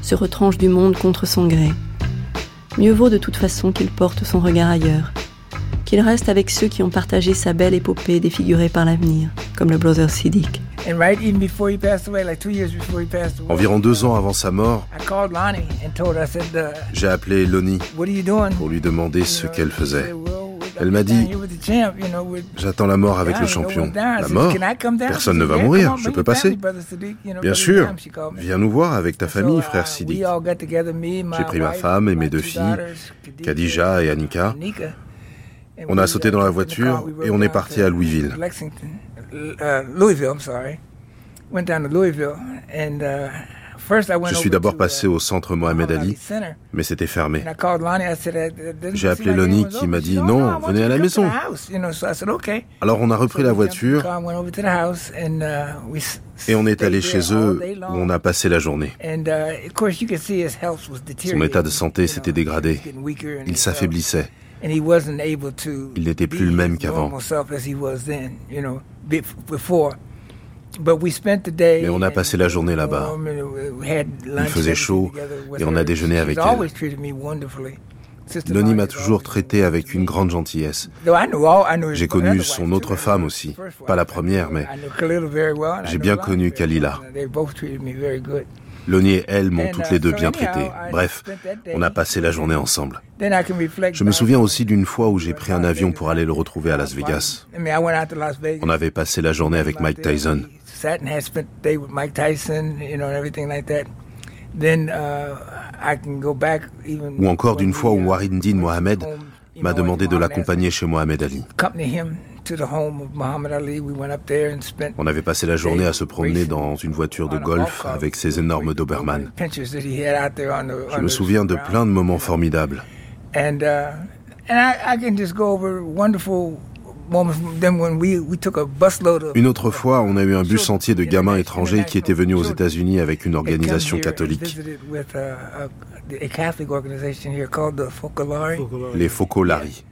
se retranche du monde contre son gré. Mieux vaut de toute façon qu'il porte son regard ailleurs, qu'il reste avec ceux qui ont partagé sa belle épopée défigurée par l'avenir, comme le brother Siddiq. Environ deux ans avant sa mort, uh, j'ai appelé Lonnie pour lui demander ce qu'elle faisait. Elle m'a dit J'attends la mort avec le champion. La mort Personne ne va mourir, je peux passer. Bien sûr, viens nous voir avec ta famille, uh, frère Sidi. J'ai pris ma femme et mes deux filles, Khadija et Annika. On a sauté dans la voiture et on est parti à Louisville. Je suis d'abord passé au centre Mohamed Ali, mais c'était fermé. J'ai appelé Lonnie qui m'a dit non, venez à la maison. Alors on a repris la voiture et on est allé chez eux où on a passé la journée. Son état de santé s'était dégradé. Il s'affaiblissait. Il n'était plus le même qu'avant. Mais on a passé la journée là-bas. Il faisait chaud et on a déjeuné avec elle. Lonnie m'a toujours traité avec une grande gentillesse. J'ai connu son autre femme aussi. Pas la première, mais j'ai bien connu Kalila. Lonnie et elle m'ont toutes les deux bien traité. Bref, on a passé la journée ensemble. Je me souviens aussi d'une fois où j'ai pris un avion pour aller le retrouver à Las Vegas. On avait passé la journée avec Mike Tyson. Ou encore d'une fois où Warindin Mohamed m'a demandé de l'accompagner chez Mohamed Ali. On avait passé la journée à se promener dans une voiture de golf avec ses énormes Doberman. Je me souviens de plein de moments formidables. Une autre fois, on a eu un bus entier de gamins étrangers qui étaient venus aux États-Unis avec une organisation catholique. Les Focolari.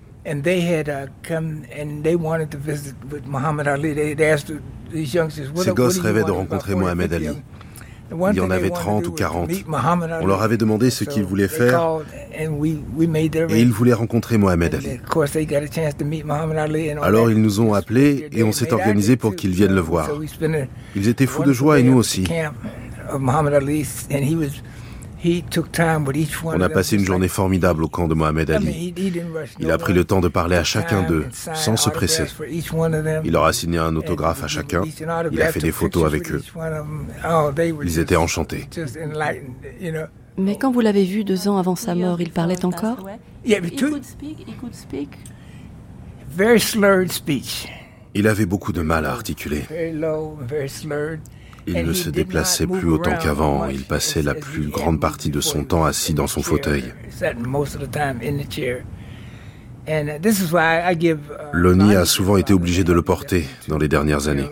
Ces gosses rêvaient de rencontrer Mohamed Ali. Il y en avait 30 ou 40. On leur avait demandé ce qu'ils voulaient faire et ils voulaient rencontrer Mohamed Ali. Alors ils nous ont appelés et on s'est organisé pour qu'ils viennent le voir. Ils étaient fous de joie et nous aussi. On a passé une journée formidable au camp de Mohamed Ali. Il a pris le temps de parler à chacun d'eux, sans se presser. Il leur a signé un autographe à chacun. Il a fait des photos avec eux. Oh, Ils étaient enchantés. Mais quand vous l'avez vu deux ans avant sa mort, il parlait encore? Il avait beaucoup de mal à articuler. Il ne se déplaçait plus autant qu'avant. Il passait la plus grande partie de son temps assis dans son fauteuil. Lonnie a souvent été obligé de le porter dans les dernières années.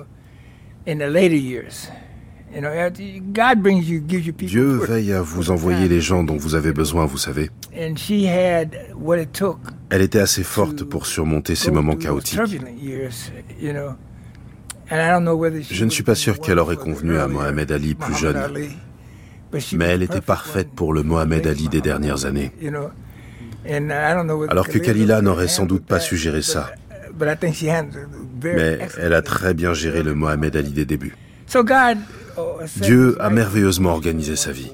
Dieu veille à vous envoyer les gens dont vous avez besoin, vous savez. Elle était assez forte pour surmonter ces moments chaotiques. Je ne suis pas sûr qu'elle aurait convenu à Mohamed Ali plus jeune, mais elle était parfaite pour le Mohamed Ali des dernières années. Alors que Kalila n'aurait sans doute pas su gérer ça. Mais elle a très bien géré le Mohamed Ali des débuts. Dieu a merveilleusement organisé sa vie.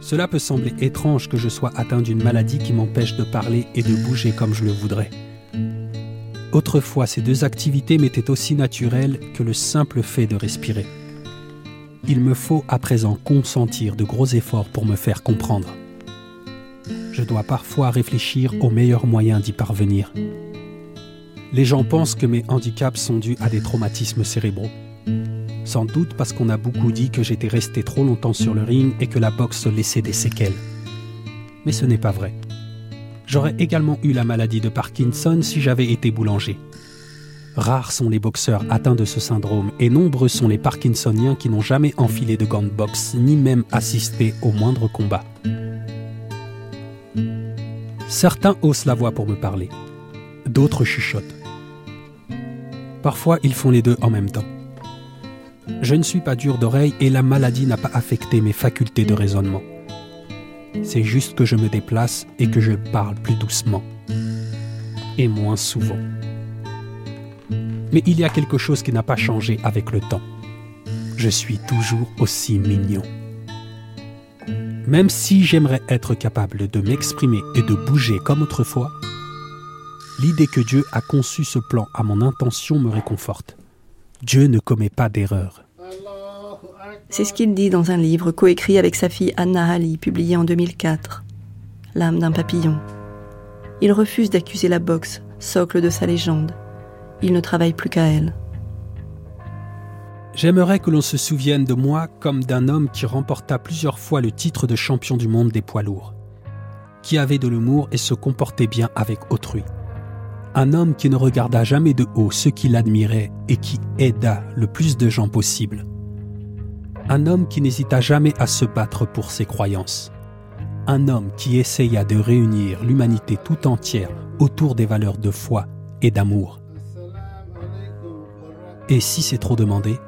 Cela peut sembler étrange que je sois atteint d'une maladie qui m'empêche de parler et de bouger comme je le voudrais. Autrefois, ces deux activités m'étaient aussi naturelles que le simple fait de respirer. Il me faut à présent consentir de gros efforts pour me faire comprendre. Je dois parfois réfléchir aux meilleurs moyens d'y parvenir. Les gens pensent que mes handicaps sont dus à des traumatismes cérébraux. Sans doute parce qu'on a beaucoup dit que j'étais resté trop longtemps sur le ring et que la boxe laissait des séquelles. Mais ce n'est pas vrai. J'aurais également eu la maladie de Parkinson si j'avais été boulanger. Rares sont les boxeurs atteints de ce syndrome et nombreux sont les Parkinsoniens qui n'ont jamais enfilé de gants de boxe ni même assisté au moindre combat. Certains haussent la voix pour me parler, d'autres chuchotent. Parfois ils font les deux en même temps. Je ne suis pas dur d'oreille et la maladie n'a pas affecté mes facultés de raisonnement. C'est juste que je me déplace et que je parle plus doucement. Et moins souvent. Mais il y a quelque chose qui n'a pas changé avec le temps. Je suis toujours aussi mignon. Même si j'aimerais être capable de m'exprimer et de bouger comme autrefois, l'idée que Dieu a conçu ce plan à mon intention me réconforte. Dieu ne commet pas d'erreur. C'est ce qu'il dit dans un livre coécrit avec sa fille Anna Ali, publié en 2004, L'âme d'un papillon. Il refuse d'accuser la boxe, socle de sa légende. Il ne travaille plus qu'à elle. J'aimerais que l'on se souvienne de moi comme d'un homme qui remporta plusieurs fois le titre de champion du monde des poids lourds, qui avait de l'humour et se comportait bien avec autrui. Un homme qui ne regarda jamais de haut ceux qui l'admiraient et qui aida le plus de gens possible un homme qui n'hésita jamais à se battre pour ses croyances. Un homme qui essaya de réunir l'humanité tout entière autour des valeurs de foi et d'amour. Et si c'est trop demandé?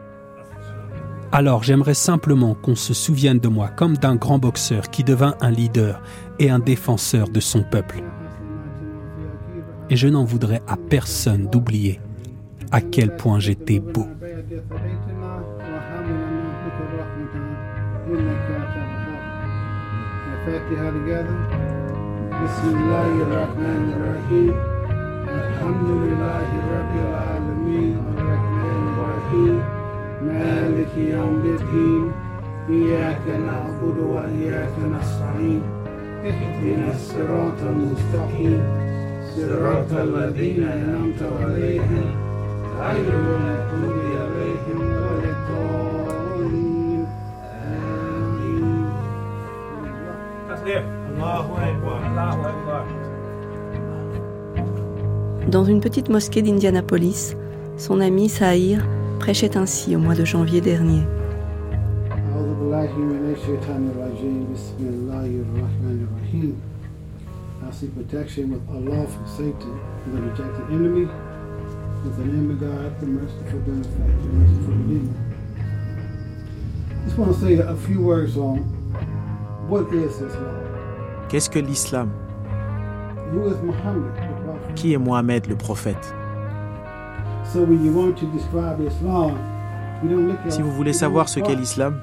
Alors j'aimerais simplement qu'on se souvienne de moi comme d'un grand boxeur qui devint un leader et un défenseur de son peuple. Et je n'en voudrais à personne d'oublier à quel point j'étais beau. الفاتحة together بسم الله الرحمن الرحيم. الحمد لله رب العالمين الرحمن الرحيم. مالك يوم الدين. إياك نعبد وإياك نستعين. اهدنا الصراط المستقيم. صراط الذين أنعمت عليهم غير المغضوب عليهم ولا الضالين. Dans une petite mosquée d'Indianapolis, son ami Saïr prêchait ainsi au mois de janvier dernier. just want to say a few words on Qu'est-ce que l'islam? Qui est Mohammed le prophète? Si vous voulez savoir ce qu'est l'islam,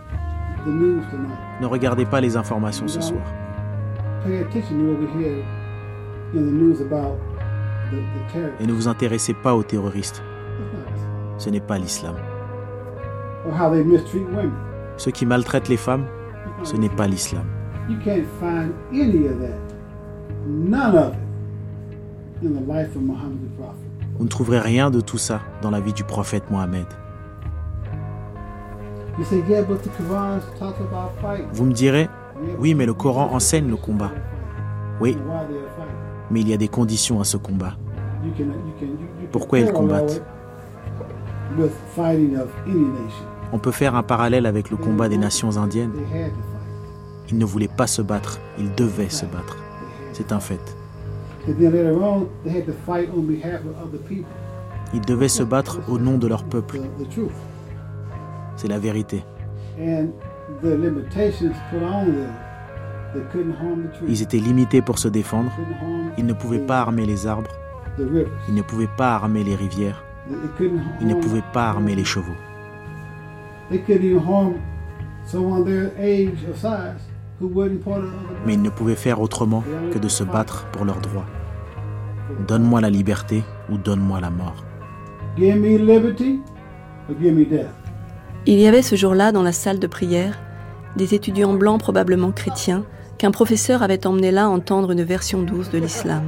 Ne regardez pas les informations ce soir. Et ne vous intéressez pas aux terroristes. Ce n'est pas l'islam. Ceux qui maltraitent les femmes, ce n'est pas l'islam. Vous ne trouverez rien de tout ça dans la vie du prophète Mohammed. Vous me direz, oui, mais le Coran enseigne le combat. Oui, mais il y a des conditions à ce combat. Pourquoi ils combattent? On peut faire un parallèle avec le combat des nations indiennes. Ils ne voulaient pas se battre, ils devaient se battre. C'est un fait. Ils devaient se battre au nom de leur peuple. C'est la vérité. Ils étaient limités pour se défendre. Ils ne pouvaient pas armer les arbres. Ils ne pouvaient pas armer les rivières. Ils ne pouvaient pas armer les chevaux. Mais ils ne pouvaient faire autrement que de se battre pour leurs droits. Donne-moi la liberté ou donne-moi la mort. Il y avait ce jour-là dans la salle de prière des étudiants blancs probablement chrétiens qu'un professeur avait emmené là entendre une version douce de l'islam.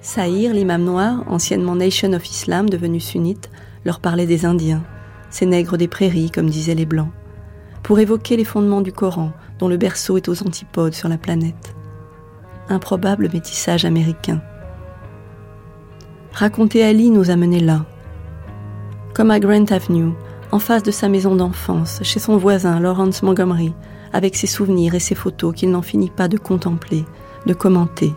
Saïr, l'imam noir, anciennement Nation of Islam devenu sunnite, leur parlait des Indiens, ces nègres des prairies comme disaient les Blancs, pour évoquer les fondements du Coran dont le berceau est aux antipodes sur la planète. Improbable métissage américain. Raconter Ali nous a menés là. Comme à Grant Avenue, en face de sa maison d'enfance, chez son voisin Lawrence Montgomery, avec ses souvenirs et ses photos qu'il n'en finit pas de contempler, de commenter.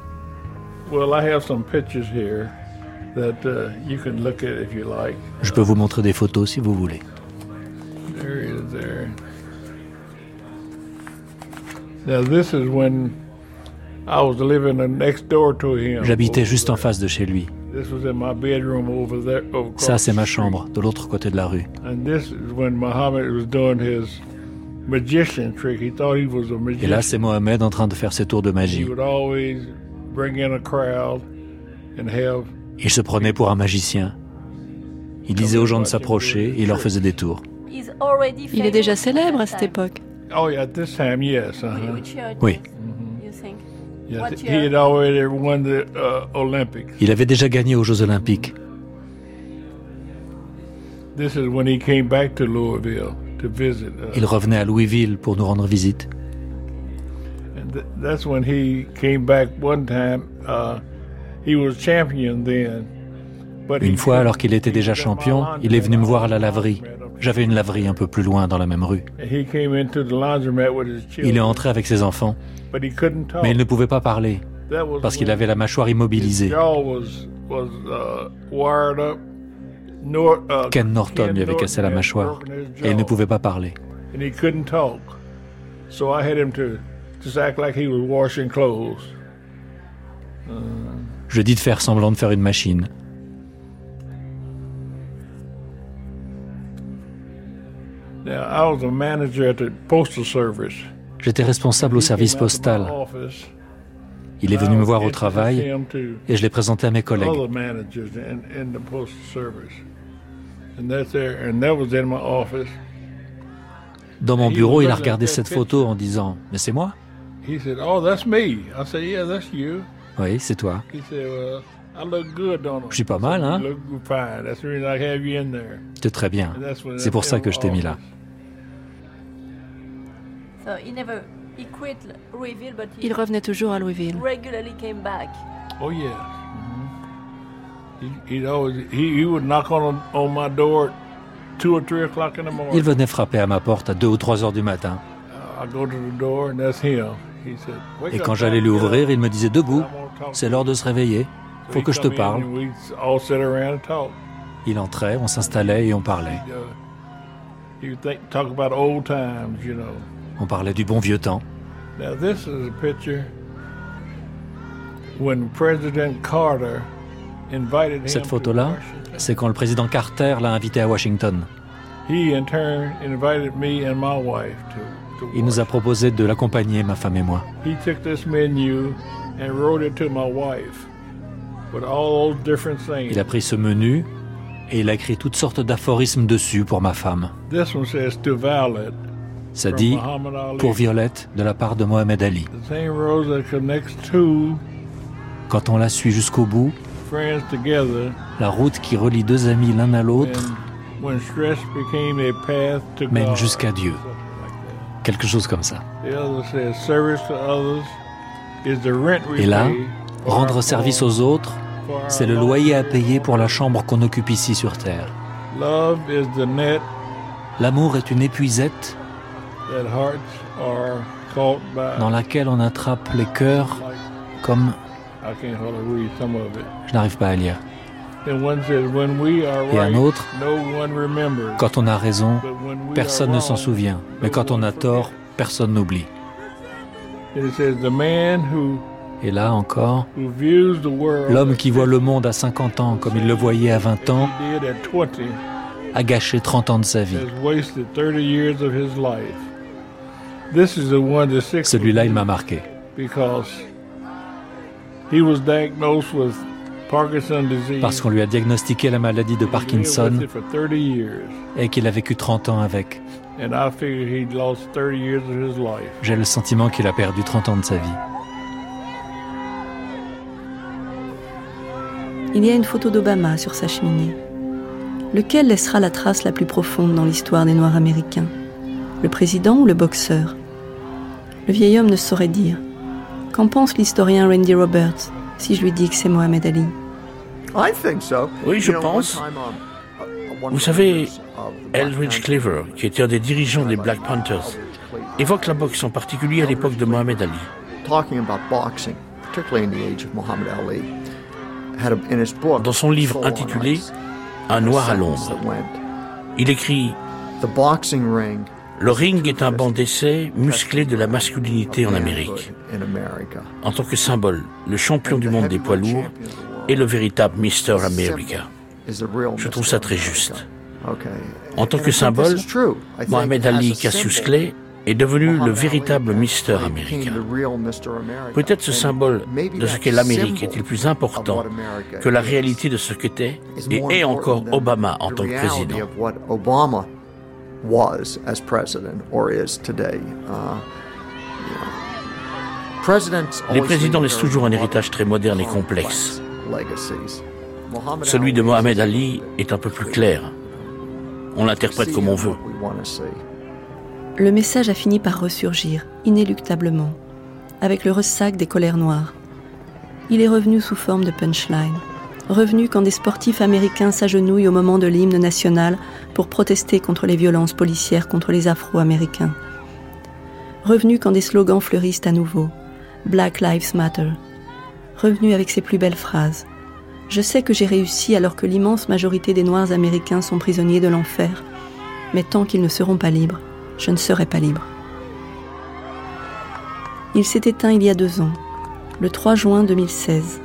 Je peux vous montrer des photos si vous voulez. J'habitais juste en face de chez lui. Ça, c'est ma chambre, de l'autre côté de la rue. Et là, c'est Mohamed en train de faire ses tours de magie. Il se prenait pour un magicien. Il disait aux gens de s'approcher et il leur faisait des tours. Il est déjà célèbre à cette époque. Oui. Il avait déjà gagné aux Jeux Olympiques. Uh, Il revenait à Louisville pour nous rendre visite. Une fois, alors qu'il était déjà champion, il est venu me voir à la laverie. J'avais une laverie un peu plus loin dans la même rue. Il est entré avec ses enfants, mais il ne pouvait pas parler parce qu'il avait la mâchoire immobilisée. Uh, uh, Ken Norton lui avait cassé la mâchoire et il ne pouvait pas parler. Je dis de faire semblant de faire une machine. J'étais responsable au service postal. Il est venu me voir au travail et je l'ai présenté à mes collègues. Dans mon bureau, il a regardé cette photo en disant Mais c'est moi? Oui, c'est toi. Je suis pas mal, hein? Es très bien. C'est pour ça que je t'ai mis là. Il revenait toujours à Louisville. Oh yeah. Il venait frapper à ma porte à 2 ou 3 heures du matin. Et quand j'allais lui ouvrir, il me disait debout, c'est l'heure de se réveiller, faut que je te parle. Il entrait, on s'installait et on parlait. On parlait du bon vieux temps. Cette photo-là, c'est quand le président Carter l'a invité à Washington. Il nous a proposé de l'accompagner, ma femme et moi. Il a pris ce menu et il a écrit toutes sortes d'aphorismes dessus pour ma femme. Ça dit pour Violette de la part de Mohamed Ali. Quand on la suit jusqu'au bout, la route qui relie deux amis l'un à l'autre mène jusqu'à Dieu. Quelque chose comme ça. Et là, rendre service aux autres, c'est le loyer à payer pour la chambre qu'on occupe ici sur Terre. L'amour est une épuisette dans laquelle on attrape les cœurs comme... Je n'arrive pas à lire. Et un autre, quand on a raison, personne ne s'en souvient. Mais quand on a tort, personne n'oublie. Et là encore, l'homme qui voit le monde à 50 ans comme il le voyait à 20 ans a gâché 30 ans de sa vie. Celui-là, il m'a marqué. Parce qu'on lui a diagnostiqué la maladie de Parkinson et qu'il a vécu 30 ans avec. J'ai le sentiment qu'il a perdu 30 ans de sa vie. Il y a une photo d'Obama sur sa cheminée. Lequel laissera la trace la plus profonde dans l'histoire des Noirs américains? Le président ou le boxeur? Le vieil homme ne saurait dire. Qu'en pense l'historien Randy Roberts si je lui dis que c'est Mohamed Ali? Oui, je pense. Vous savez, Eldridge Cleaver, qui était un des dirigeants des Black Panthers, évoque la boxe en particulier à l'époque de Mohamed Ali. Dans son livre intitulé Un noir à l'ombre, il écrit Le ring est un banc d'essai musclé de la masculinité en Amérique. En tant que symbole, le champion du monde des poids lourds le véritable Mr. America. Je trouve ça très juste. En tant que symbole, Mohamed Ali Cassius Clay est devenu le véritable Mr. America. Peut-être ce symbole de ce qu'est l'Amérique est-il plus important que la réalité de ce qu'était et est encore Obama en tant que président. Les présidents laissent toujours un héritage très moderne et complexe. Celui de Mohamed Ali est un peu plus clair. On l'interprète comme on veut. Le message a fini par ressurgir, inéluctablement, avec le ressac des colères noires. Il est revenu sous forme de punchline. Revenu quand des sportifs américains s'agenouillent au moment de l'hymne national pour protester contre les violences policières contre les Afro-Américains. Revenu quand des slogans fleurissent à nouveau. Black Lives Matter, revenu avec ses plus belles phrases. Je sais que j'ai réussi alors que l'immense majorité des Noirs américains sont prisonniers de l'enfer, mais tant qu'ils ne seront pas libres, je ne serai pas libre. Il s'est éteint il y a deux ans, le 3 juin 2016.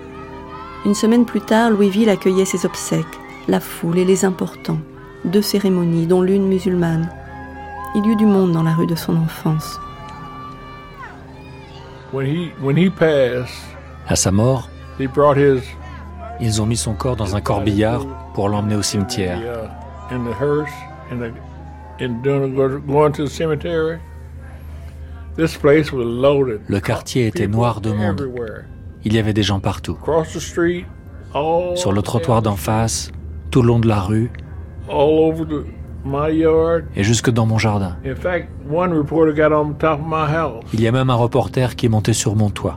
Une semaine plus tard, Louisville accueillait ses obsèques, la foule et les importants, deux cérémonies, dont l'une musulmane. Il y eut du monde dans la rue de son enfance. À sa mort, ils ont mis son corps dans un corbillard pour l'emmener au cimetière. Le quartier était noir de monde. Il y avait des gens partout. Sur le trottoir d'en face, tout le long de la rue, et jusque dans mon jardin. Il y a même un reporter qui est monté sur mon toit.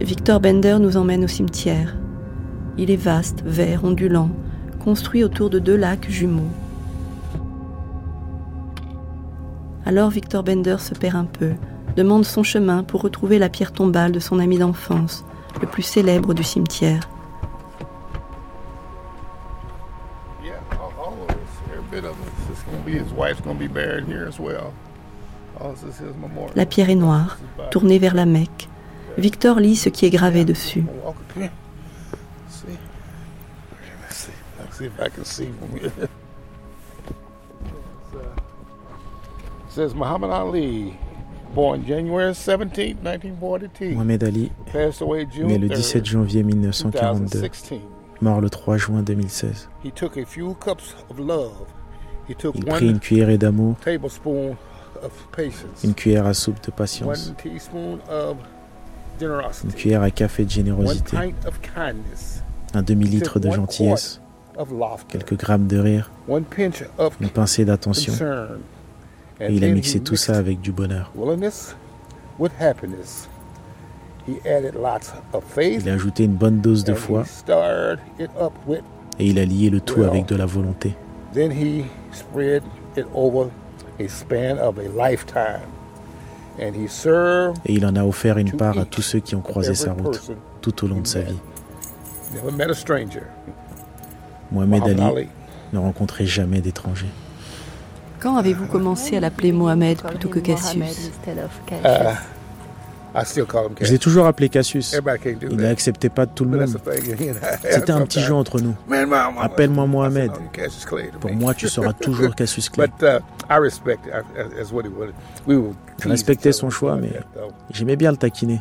Victor Bender nous emmène au cimetière. Il est vaste, vert, ondulant, construit autour de deux lacs jumeaux. Alors Victor Bender se perd un peu, demande son chemin pour retrouver la pierre tombale de son ami d'enfance, le plus célèbre du cimetière. La pierre est noire, tournée vers la Mecque. Victor lit ce qui est gravé dessus. Mohamed Ali, né le 17 janvier 1942, mort le 3 juin 2016. Il prit une cuillerée d'amour, une cuillère à soupe de patience, une cuillère à café de générosité, un demi-litre de gentillesse, quelques grammes de rire, une pincée d'attention. Et il a mixé tout ça avec du bonheur. Il a ajouté une bonne dose de foi. et il a lié le tout avec de la volonté. Et il en a offert une part à tous ceux qui ont croisé sa route tout au long de sa vie. Mohamed Ali ne rencontrait jamais d'étrangers. Quand avez-vous commencé à l'appeler Mohamed plutôt que Cassius? Je l'ai toujours appelé Cassius. Il n'acceptait pas de tout le monde. [laughs] C'était un petit jeu entre nous. Appelle-moi Mohamed. Pour moi, tu seras toujours [laughs] Cassius Clay. Je respectais son choix, mais j'aimais bien le taquiner.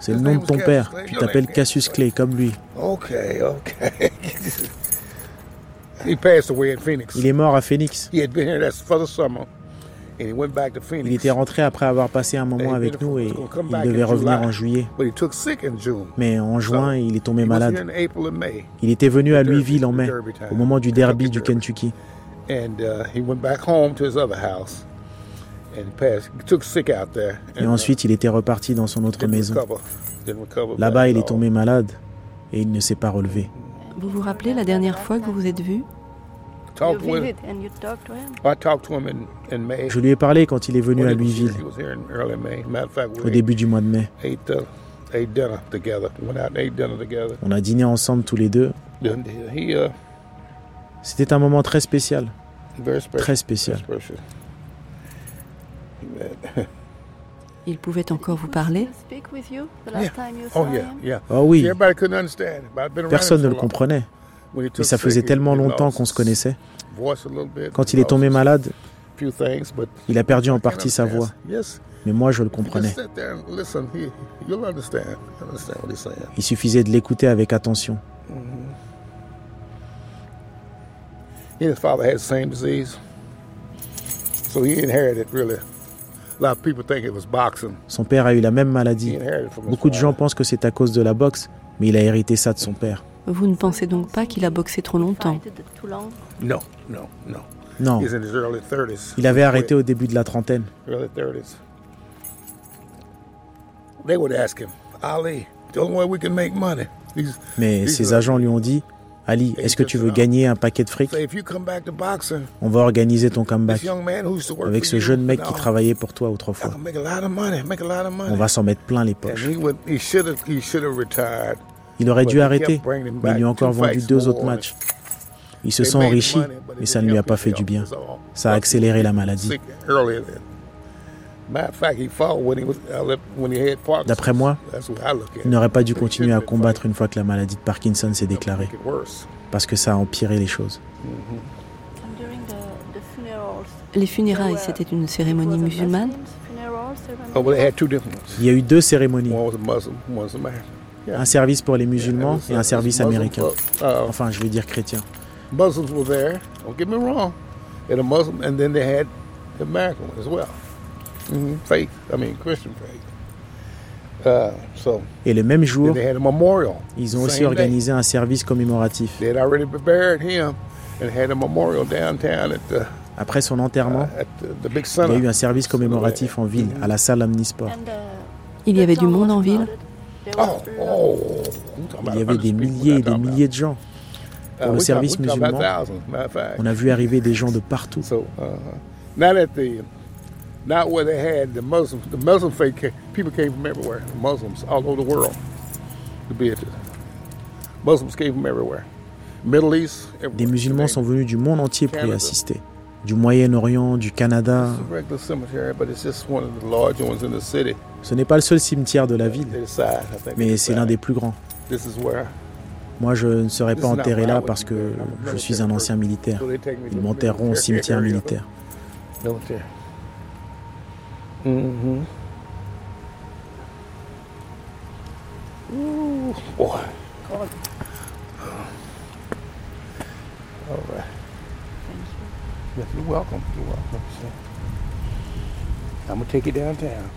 C'est le nom de ton père. Tu t'appelles Cassius Clay comme lui. [laughs] Il est mort à Phoenix. Il était rentré après avoir passé un moment avec nous et il devait revenir en juillet. Mais en juin, il est tombé malade. Il était venu à Louisville en mai, au moment du derby du Kentucky. Uh, et ensuite, il était reparti dans son autre maison. Là-bas, il est tombé malade et il ne s'est pas relevé. Vous vous rappelez la dernière fois que vous vous êtes vus je lui ai parlé quand il est venu à Louisville, au début du mois de mai. On a dîné ensemble tous les deux. Uh, C'était un moment très spécial. Très spécial. [laughs] Il pouvait encore vous parler? Oh, oh oui. Personne ne le comprenait. Mais ça faisait tellement longtemps qu'on se connaissait. Quand il est tombé malade, il a perdu en partie sa voix. Mais moi, je le comprenais. Il suffisait de l'écouter avec attention. Son père a eu la même maladie. Beaucoup de gens pensent que c'est à cause de la boxe, mais il a hérité ça de son père. Vous ne pensez donc pas qu'il a boxé trop longtemps Non, non, non. Non. Il avait arrêté au début de la trentaine. Mais ses agents lui ont dit, Ali, est-ce que tu veux gagner un paquet de fric On va organiser ton comeback avec ce jeune mec qui travaillait pour toi autrefois. On va s'en mettre plein les poches. Il aurait dû arrêter, mais il lui a encore vendu deux autres matchs. Il se sent enrichi, mais ça ne lui a pas fait du bien. Ça a accéléré la maladie. D'après moi, il n'aurait pas dû continuer à combattre une fois que la maladie de Parkinson s'est déclarée, parce que ça a empiré les choses. Les funérailles, c'était une cérémonie musulmane. Il y a eu deux cérémonies un service pour les musulmans et un service américain. Enfin, je veux dire chrétien. Et le même jour, ils ont aussi organisé un service commémoratif. Après son enterrement, uh, il y a eu un service commémoratif en ville, à la salle Omnisport. Il y avait du monde en ville? Il y avait des milliers et des milliers de gens. Pour le service musulman, on a vu arriver des gens de partout. not where they had the Muslims. The Muslim faith people came from everywhere. Muslims all over the world to be Muslims came from everywhere. Middle East. Des musulmans sont venus du monde entier pour y assister. Du Moyen-Orient, du Canada. Ce n'est pas le seul cimetière de la ville, mais c'est l'un des plus grands. Moi, je ne serai pas enterré là parce que je suis un ancien militaire. Ils m'enterreront au cimetière militaire. Mm-hmm.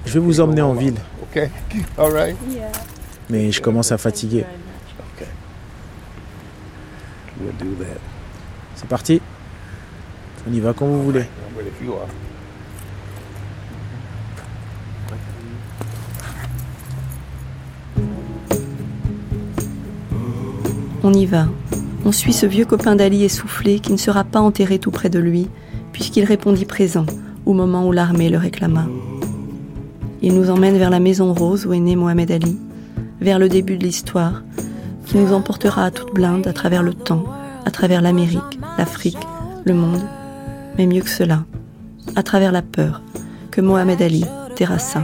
Je vais vous emmener en ville. Okay. [laughs] All right. Yeah. Mais je commence à fatiguer. Okay. We'll do that. C'est parti. On y va quand vous voulez. I'm ready if you are. On y va. On suit ce vieux copain d'Ali essoufflé qui ne sera pas enterré tout près de lui, puisqu'il répondit présent au moment où l'armée le réclama. Il nous emmène vers la maison rose où est né Mohamed Ali, vers le début de l'histoire, qui nous emportera à toute blinde à travers le temps, à travers l'Amérique, l'Afrique, le monde, mais mieux que cela, à travers la peur que Mohamed Ali terrassa.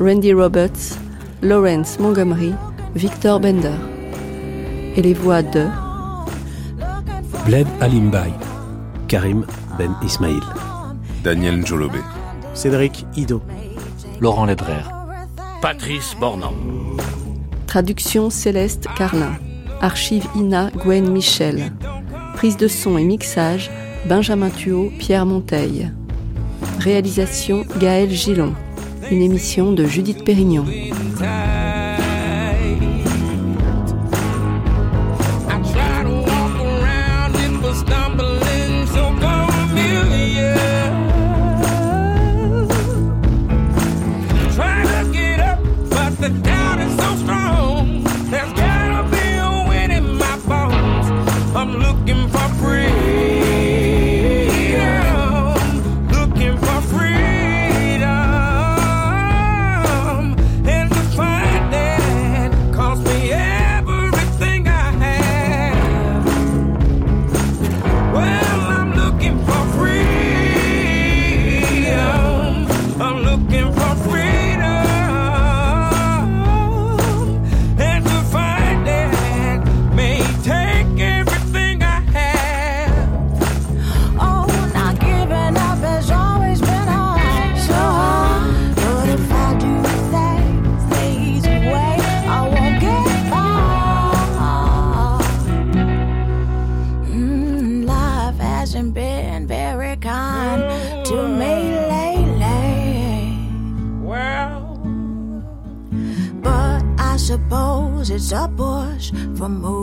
Randy Roberts, Lawrence Montgomery, Victor Bender. Et les voix de Bled Alimbay, Karim Ben Ismail, Daniel Njolobé, Cédric Ido, Laurent Ledrer, Patrice Bornand. Traduction Céleste Carlin. Archive INA Gwen Michel. Prise de son et mixage Benjamin Thuot, Pierre Monteil. Réalisation Gaël Gillon. Une émission de Judith Pérignon. Tells me